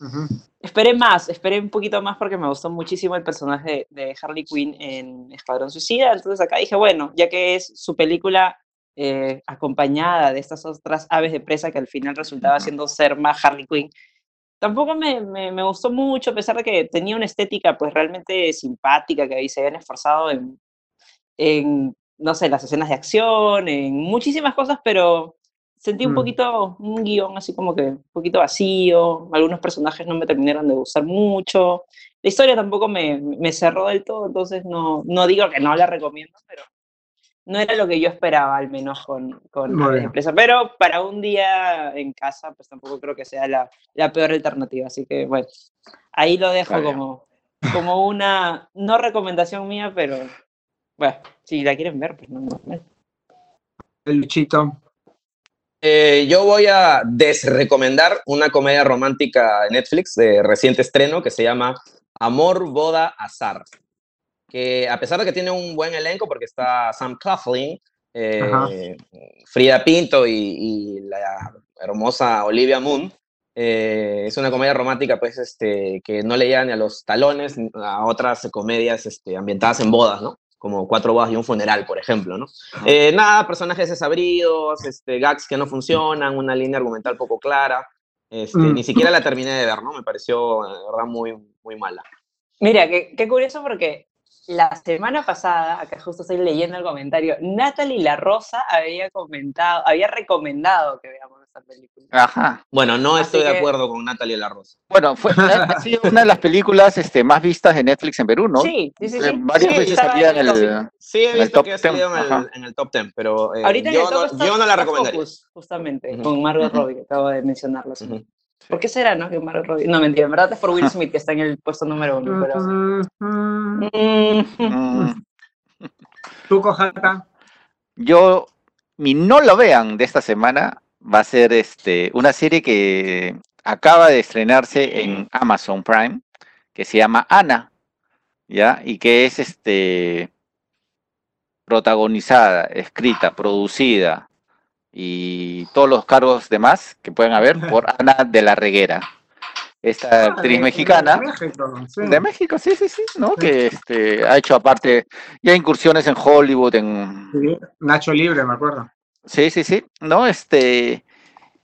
Ujú.
Esperé más, esperé un poquito más porque me gustó muchísimo el personaje de, de Harley Quinn en Escuadrón Suicida. Entonces acá dije, bueno, ya que es su película eh, acompañada de estas otras aves de presa que al final resultaba
Ujú.
siendo ser más Harley Quinn, tampoco me, me, gustó mucho, a pesar de que tenía una estética pues realmente simpática, que ahí se habían esforzado en, en, no sé, las escenas de acción, en muchísimas cosas, pero sentí un mm. poquito un guion así como que un poquito vacío, algunos personajes no me terminaron de gustar mucho, la historia tampoco me, me cerró del todo, entonces no, no digo que no la recomiendo, pero no era lo que yo esperaba, al menos con, con la empresa. Pero para un día en casa, pues tampoco creo que sea la, la peor alternativa. Así que, bueno, ahí lo dejo como, como una, no recomendación mía, pero, bueno, si la quieren ver, pues no, no.
El Luchito.
Eh, yo voy a desrecomendar una comedia romántica de Netflix de reciente estreno que se llama Amor, Boda, Azar que a pesar de que tiene un buen elenco, porque está Sam Claflin, eh, Frida Pinto y, la hermosa Olivia Moon, eh, es una comedia romántica pues, este, que no le llega ni a los talones a otras comedias este, ambientadas en bodas, ¿no? Como Cuatro bodas y un funeral, por ejemplo, ¿no? Eh, nada, personajes desabridos, este, gags que no funcionan, una línea argumental poco clara. Este, mm. Ni siquiera la terminé de ver, ¿no? Me pareció, de verdad, muy, muy mala.
Mira, qué, qué curioso porque la semana pasada, acá justo estoy leyendo el comentario, Natalie La Rosa había comentado, había recomendado que veamos esta película.
Ajá.
Bueno, no estoy de acuerdo con Natalie La Rosa.
Bueno, fue (laughs) ha sido una de las películas este, más vistas de Netflix en Perú, ¿no?
Sí, sí, sí. Eh,
varias veces salía en el,
Sí, he visto que ha salido en el, en el, top 10, pero eh, Ahorita yo, no, yo no la recomendaría.
justamente, con Margot Robbie, que acabo de mencionarlo. ¿Por qué será, no? Que Margot Robbie. No, mentira, en verdad es por Will Smith, que está en el puesto número uno. Pero...
Mm. (laughs) ¿Tú, Cojata?
Yo, mi no lo vean de esta semana va a ser este, una serie que acaba de estrenarse en Amazon Prime, que se llama Ana, ¿ya? Y que es este protagonizada, escrita, producida y todos los cargos demás que pueden haber (laughs) por Ana de la Reguera. Esta ah, actriz mexicana de México, sí. sí, sí, ¿no? Que este, ha hecho aparte ya incursiones en Hollywood, en
Nacho Libre, me acuerdo.
Sí, sí, sí, ¿no? Este,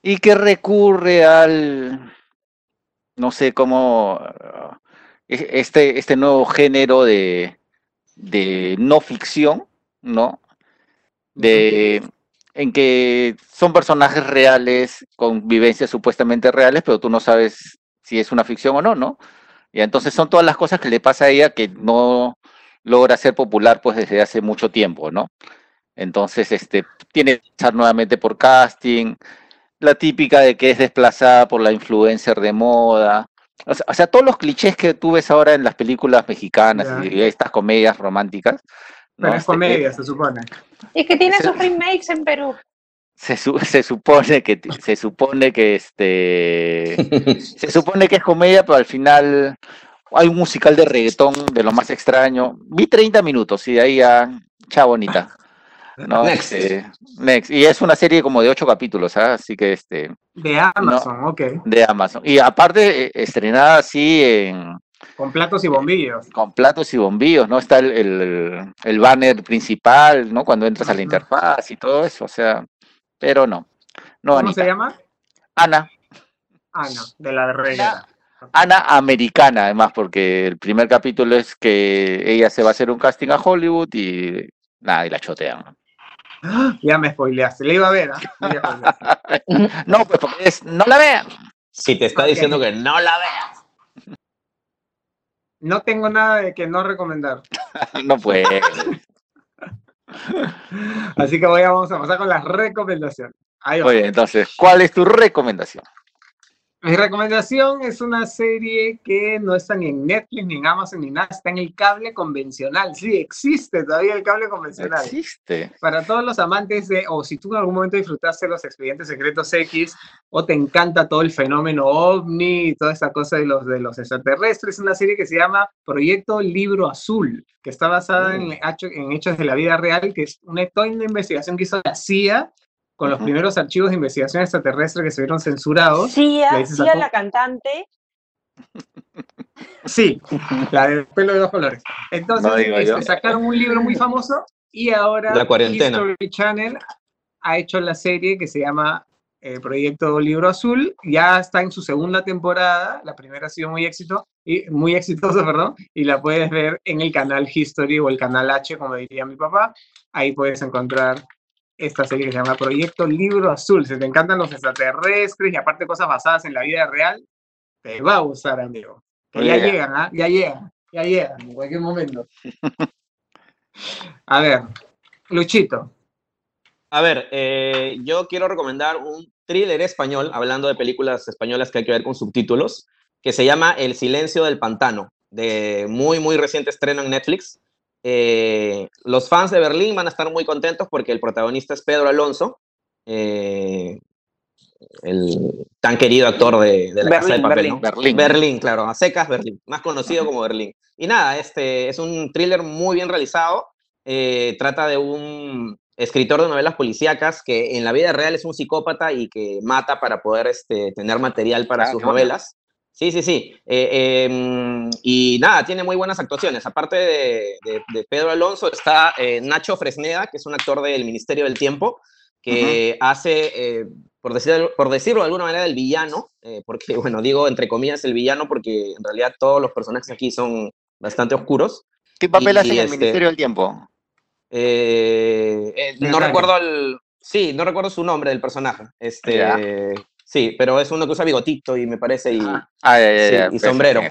y que recurre al, no sé cómo, este, este nuevo género de, de no ficción, ¿no? De, en que son personajes reales, con vivencias supuestamente reales, pero tú no sabes si es una ficción o no, ¿no? Y entonces son todas las cosas que le pasa a ella que no logra ser popular pues desde hace mucho tiempo, ¿no? Entonces, este, tiene que estar nuevamente por casting, la típica de que es desplazada por la influencer de moda, o sea, todos los clichés que tú ves ahora en las películas mexicanas y estas comedias románticas,
pero es este, comedia, se supone.
Es que tiene sus remakes en Perú.
Se, (laughs) se, supone que se supone que este se supone que es comedia, pero al final hay un musical de reggaetón de lo más extraño. Vi 30 minutos y de ahí ya chao bonita.
Next.
Este, next. Y es una serie como de ocho capítulos, ¿ah? así que este.
De Amazon, ok.
De Amazon. Y aparte, eh, estrenada así en,
con platos y bombillos.
Con platos y bombillos, ¿no? Está el, el, banner principal, ¿no? Cuando entras a la interfaz y todo eso, o sea, pero no. no
¿Cómo se llama?
Ana.
Ana, de la regla.
Ana americana, además, porque el primer capítulo es que ella se va a hacer un casting a Hollywood y nada, y la chotean. (gasps)
Ya me spoileaste, le iba a ver.
¿eh? (laughs) no, pues porque es, no la vean.
Si te está diciendo que no la veas.
No tengo nada de que no recomendar. (laughs)
no puede. (laughs)
Así que voy a, vamos a pasar con las recomendaciones.
Oye, entonces, ¿cuál es tu recomendación?
Mi recomendación es una serie que no está ni en Netflix, ni en Amazon, ni nada, está en el cable convencional. Sí, existe todavía el cable convencional.
Existe.
Para todos los amantes de, o si tú en algún momento disfrutaste los expedientes secretos X, o te encanta todo el fenómeno ovni y toda esta cosa de los, de los extraterrestres, es una serie que se llama Proyecto Libro Azul, que está basada en, mm. en hechos de la vida real, que es una, toda una investigación que hizo la CIA con los primeros archivos de investigación extraterrestre que se vieron censurados.
Sí, sí la cantante. (laughs)
Sí, la del pelo de dos colores. Entonces, este, sacaron un libro muy famoso y ahora
la cuarentena.
History Channel ha hecho la serie que se llama el proyecto Libro Azul, ya está en su segunda temporada, la primera ha sido muy éxito, y muy exitosa, (laughs) perdón, y la puedes ver en el canal History o el canal H, como diría mi papá, ahí puedes encontrar esta serie que se llama Proyecto Libro Azul, si te encantan los extraterrestres y aparte cosas basadas en la vida real, te va a gustar, amigo. Que ya llegan, ¿ah? Ya llegan, ya llegan, en cualquier momento. (laughs) A ver, Luchito,
a ver, eh, yo quiero recomendar un thriller español, hablando de películas españolas que hay que ver con subtítulos, que se llama El silencio del pantano, de muy, muy reciente estreno en Netflix. Eh, los fans de Berlín van a estar muy contentos porque el protagonista es Pedro Alonso, eh, el tan querido actor de, la Casa de Papel. Berlín. Berlín. claro, a secas Berlín, más conocido como Berlín. Y nada, este es un thriller muy bien realizado. trata de un escritor de novelas policíacas que en la vida real es un psicópata y que mata para poder este, tener material para ah, sus novelas. Sí, sí, sí. Eh, em, y nada, tiene muy buenas actuaciones. Aparte de, Pedro Alonso, está eh, Nacho Fresneda, que es un actor del Ministerio del Tiempo, que hace, eh, por, decir, por decirlo de alguna manera, el villano, porque, (laughs) bueno, digo entre comillas el villano, porque en realidad todos los personajes aquí son bastante oscuros.
¿Qué papel hace en el este Ministerio del Tiempo?
Eh, eh, no recuerdo el. Sí, no recuerdo su nombre del personaje. Este. Sí, pero es uno que usa bigotito y me parece y,
ah,
y pues, sombrero.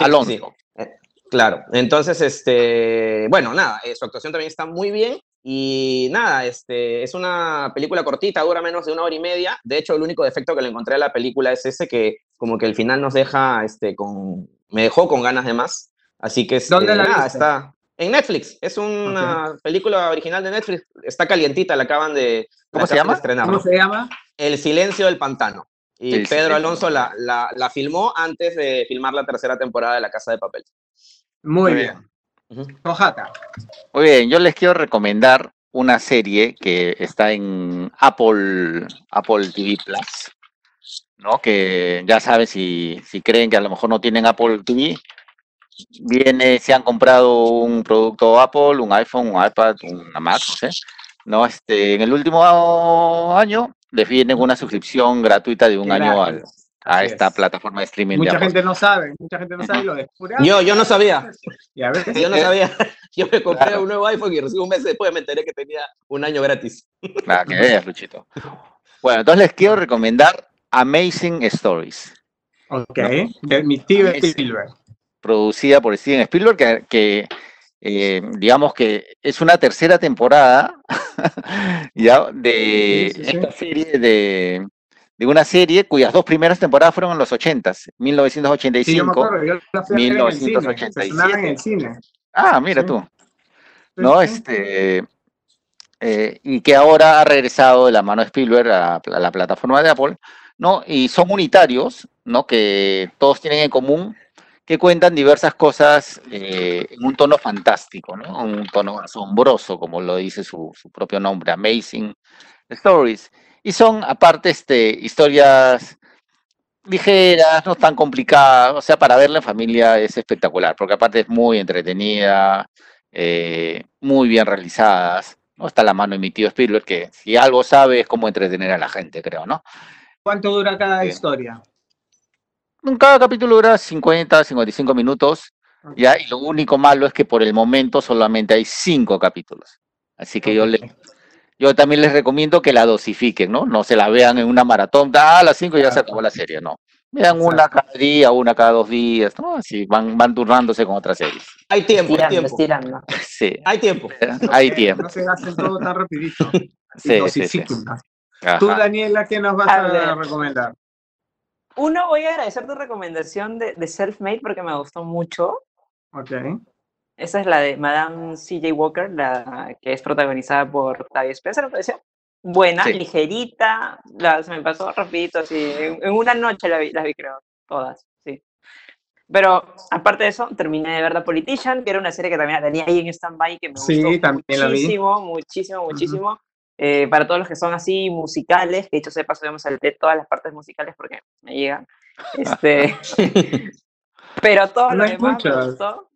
Alonso. Eh, claro. Entonces, este, bueno, nada, su actuación también está muy bien y nada, este, es una película cortita, dura menos de una hora y media. De hecho, el único defecto que le encontré a la película es ese que como que el final nos deja, este, con, me dejó con ganas de más. Así que,
¿Dónde la
nada, está en Netflix. Es una película original de Netflix. Está calientita, la acaban de.
¿Cómo se llama?
Estrenar. ¿Cómo se llama?
El silencio del pantano. Y Pedro Alonso la, la, filmó antes de filmar la tercera temporada de La Casa de Papel.
Muy, bien. Ojata.
Muy bien, yo les quiero recomendar una serie que está en Apple, Apple TV Plus, ¿no? Que ya saben, si, si creen que a lo mejor no tienen Apple TV, viene, si han comprado un producto Apple, un iPhone, un iPad, una Mac, no sé, ¿no? Este, en el último año les viene una suscripción gratuita de un año a esta plataforma de streaming.
Mucha gente no sabe, mucha gente no sabe lo de
Yo, yo no sabía. Yo no sabía. (laughs) Yo me compré un nuevo iPhone y recién un mes después me enteré que tenía un año gratis.
Claro, que veas, Luchito. Bueno, entonces les quiero recomendar Amazing Stories.
Ok, de mi tío Spielberg
producida por Steven Spielberg, que, eh, digamos que es una tercera temporada (laughs) ya de esta serie de, una serie cuyas dos primeras temporadas fueron en los 80 1985, 1987. Ah, mira tú. ¿No? Este, eh, y que ahora ha regresado de la mano de Spielberg a, a, la plataforma de Apple, ¿no? Y son unitarios, ¿no? Que todos tienen en común que cuentan diversas cosas eh, en un tono fantástico, ¿no? un tono asombroso, como lo dice su, propio nombre, Amazing Stories. Y son, aparte, este, historias ligeras, no tan complicadas, o sea, para verla en familia es espectacular, porque aparte es muy entretenida, eh, muy bien realizadas. ¿no? Está la mano de mi tío Spielberg, que si algo sabe es cómo entretener a la gente, creo, ¿no?
¿Cuánto dura cada historia?
Cada capítulo dura 50, 55 minutos, ¿ya? Y lo único malo es que por el momento solamente hay cinco capítulos. Así que yo, le, yo también les recomiendo que la dosifiquen, ¿no? No se la vean en una maratón, ah, a las cinco ya se acabó la serie, no. Vean una cada día, una cada dos días, ¿no? Así van, van turnándose con otras series.
Hay tiempo, hay tiempo. (laughs)
Sí.
Hay tiempo. (laughs)
Hay tiempo.
No se hacen todo tan rapidito. (laughs) sí, sí, sí. Tú, Daniela, ¿qué nos vas a recomendar?
Uno, voy a agradecer tu recomendación de, de Self-Made porque me gustó mucho.
Ok.
Esa es la de Madame C.J. Walker, la que es protagonizada por Octavia Spencer, me pareció buena, ligerita, la, se me pasó rapidito, así, en, una noche la vi, las vi, creo, todas, sí. Pero aparte de eso, terminé de ver The Politician, que era una serie que también tenía ahí en stand-by, que me
sí,
gustó
también
muchísimo, la vi. muchísimo, muchísimo. Eh, para todos los que son así musicales, que dicho sea paso, vamos a de todas las partes musicales porque me llegan. Este, (laughs) pero todo lo demás me gustó.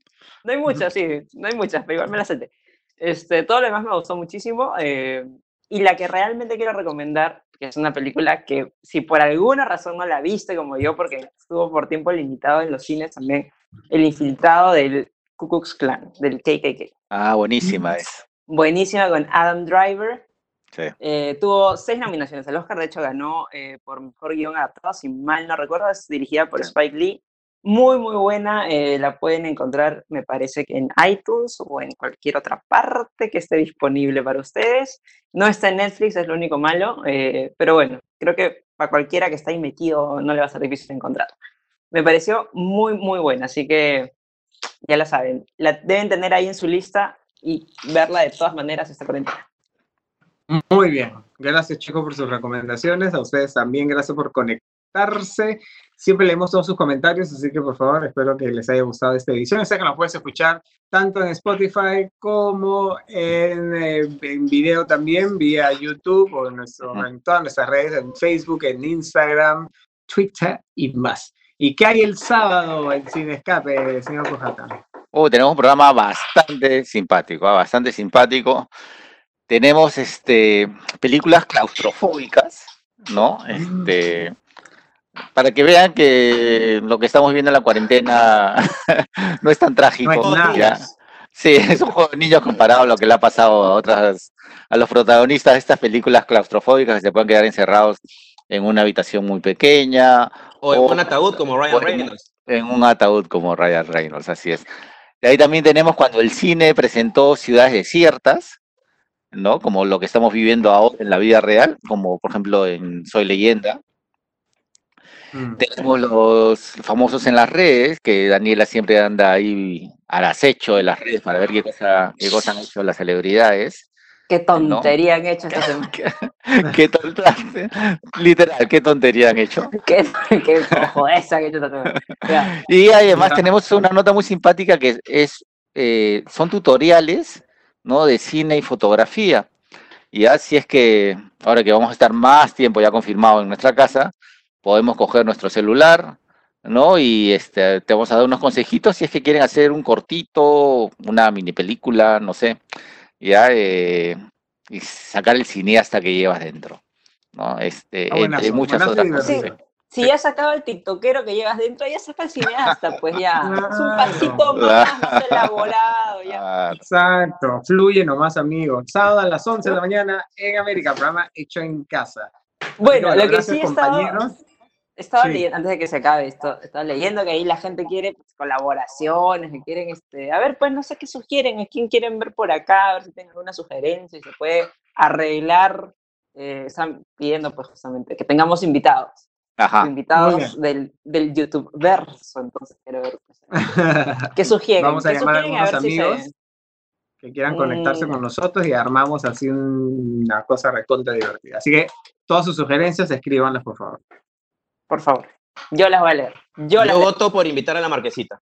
No hay muchas, sí, no hay muchas, pero igual me las senté. Este, todo lo demás me gustó muchísimo. Eh, y la que realmente quiero recomendar que es una película que si por alguna razón no la viste como yo, porque estuvo por tiempo limitado en los cines también, El infiltrado del Ku Klux Klan, del KKK.
Ah, buenísima es.
Buenísima con Adam Driver. Sí. Eh, tuvo seis nominaciones al Oscar, de hecho ganó eh, por Mejor Guión Adaptado, si mal no recuerdo, es dirigida por Spike Lee. Muy, muy buena, eh, la pueden encontrar, me parece que en iTunes o en cualquier otra parte que esté disponible para ustedes. No está en Netflix, es lo único malo, pero bueno, creo que para cualquiera que está ahí metido no le va a ser difícil encontrar. Me pareció muy, muy buena, así que ya la saben, la deben tener ahí en su lista y verla de todas maneras esta cuarentena.
Muy bien, gracias chicos por sus recomendaciones, a ustedes también gracias por conectarse. Siempre leemos todos sus comentarios, así que por favor espero que les haya gustado esta edición. Sé que nos puedes escuchar tanto en Spotify como en, eh, en video también, vía YouTube o en, nuestro, en todas nuestras redes, en Facebook, en Instagram, Twitter y más. ¿Y qué hay el sábado en Sin Escape, señor Cojata?
Oh, tenemos un programa bastante simpático, ¿ah? bastante simpático. Tenemos este, películas claustrofóbicas, ¿no? Este, para que vean que lo que estamos viendo en la cuarentena (laughs) no es tan trágico. Sí, (laughs) es un juego de niños comparado a lo que le ha pasado a otras, a los protagonistas de estas películas claustrofóbicas que se pueden quedar encerrados en una habitación muy pequeña.
O en un ataúd como Ryan Reynolds.
En un ataúd como Ryan Reynolds, así es. De ahí también tenemos cuando el cine presentó ciudades desiertas, ¿no? Como lo que estamos viviendo ahora en la vida real, como por ejemplo en Soy Leyenda. Mm. Tenemos los famosos en las redes, que Daniela siempre anda ahí al acecho de las redes para ver qué cosa, qué cosa han hecho las celebridades.
Qué tontería han hecho esta semana. (laughs)
¿Qué, literal, qué tontería han hecho. (laughs)
qué, qué esa que hecho
Y además tenemos una nota muy simpática que es, eh, son tutoriales ¿no? de cine y fotografía. Y así es que ahora que vamos a estar más tiempo ya confirmado en nuestra casa, podemos coger nuestro celular, ¿no? Y este, te vamos a dar unos consejitos si es que quieren hacer un cortito, una mini película, no sé ya eh, y sacar el cineasta que llevas dentro, ¿no? Este, ah, entre muchas otras cosas.
Si ya sacado el tiktokero que llevas dentro, ya saca el cineasta, pues ya. (laughs) es un pasito más, más elaborado. Ya.
Exacto, fluye nomás, amigo. Sábado a las 11 de la mañana en América, programa hecho en casa.
Bueno, lo que sí compañeros. Estaba leyendo, antes de que se acabe esto, estaba leyendo que ahí la gente quiere pues, colaboraciones, que quieren, este, a ver, pues no sé qué sugieren, a quién quieren ver por acá, a ver si tienen alguna sugerencia y se puede arreglar. Eh, están pidiendo, pues, justamente, que tengamos invitados. Ajá. Invitados del, del YouTube verso, entonces quiero ver qué (laughs) sugieren.
Vamos a llamar
a
algunos amigos que quieran conectarse con mm. nosotros y armamos así una cosa recontra divertida. Así que todas sus sugerencias, escríbanlas, por favor
por favor. Yo las voy a leer. Yo,
voto por invitar a la marquesita.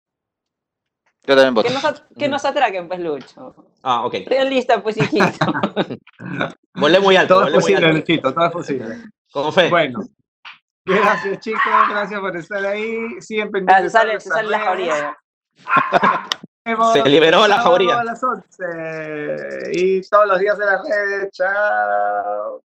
Yo también voto.
Que nos, que nos atraquen, pues, Lucho.
Ah, ok.
Estoy lista, pues, hijito. (laughs)
volé muy alto.
Todo es posible, Luchito, todo es posible.
Como fe.
Bueno. Gracias, chicos. Gracias por estar ahí. Siempre.
Ah, sale, se sale la jauría. (laughs)
se liberó la jauría.
A las 11. Y todos los días de la red. Chao.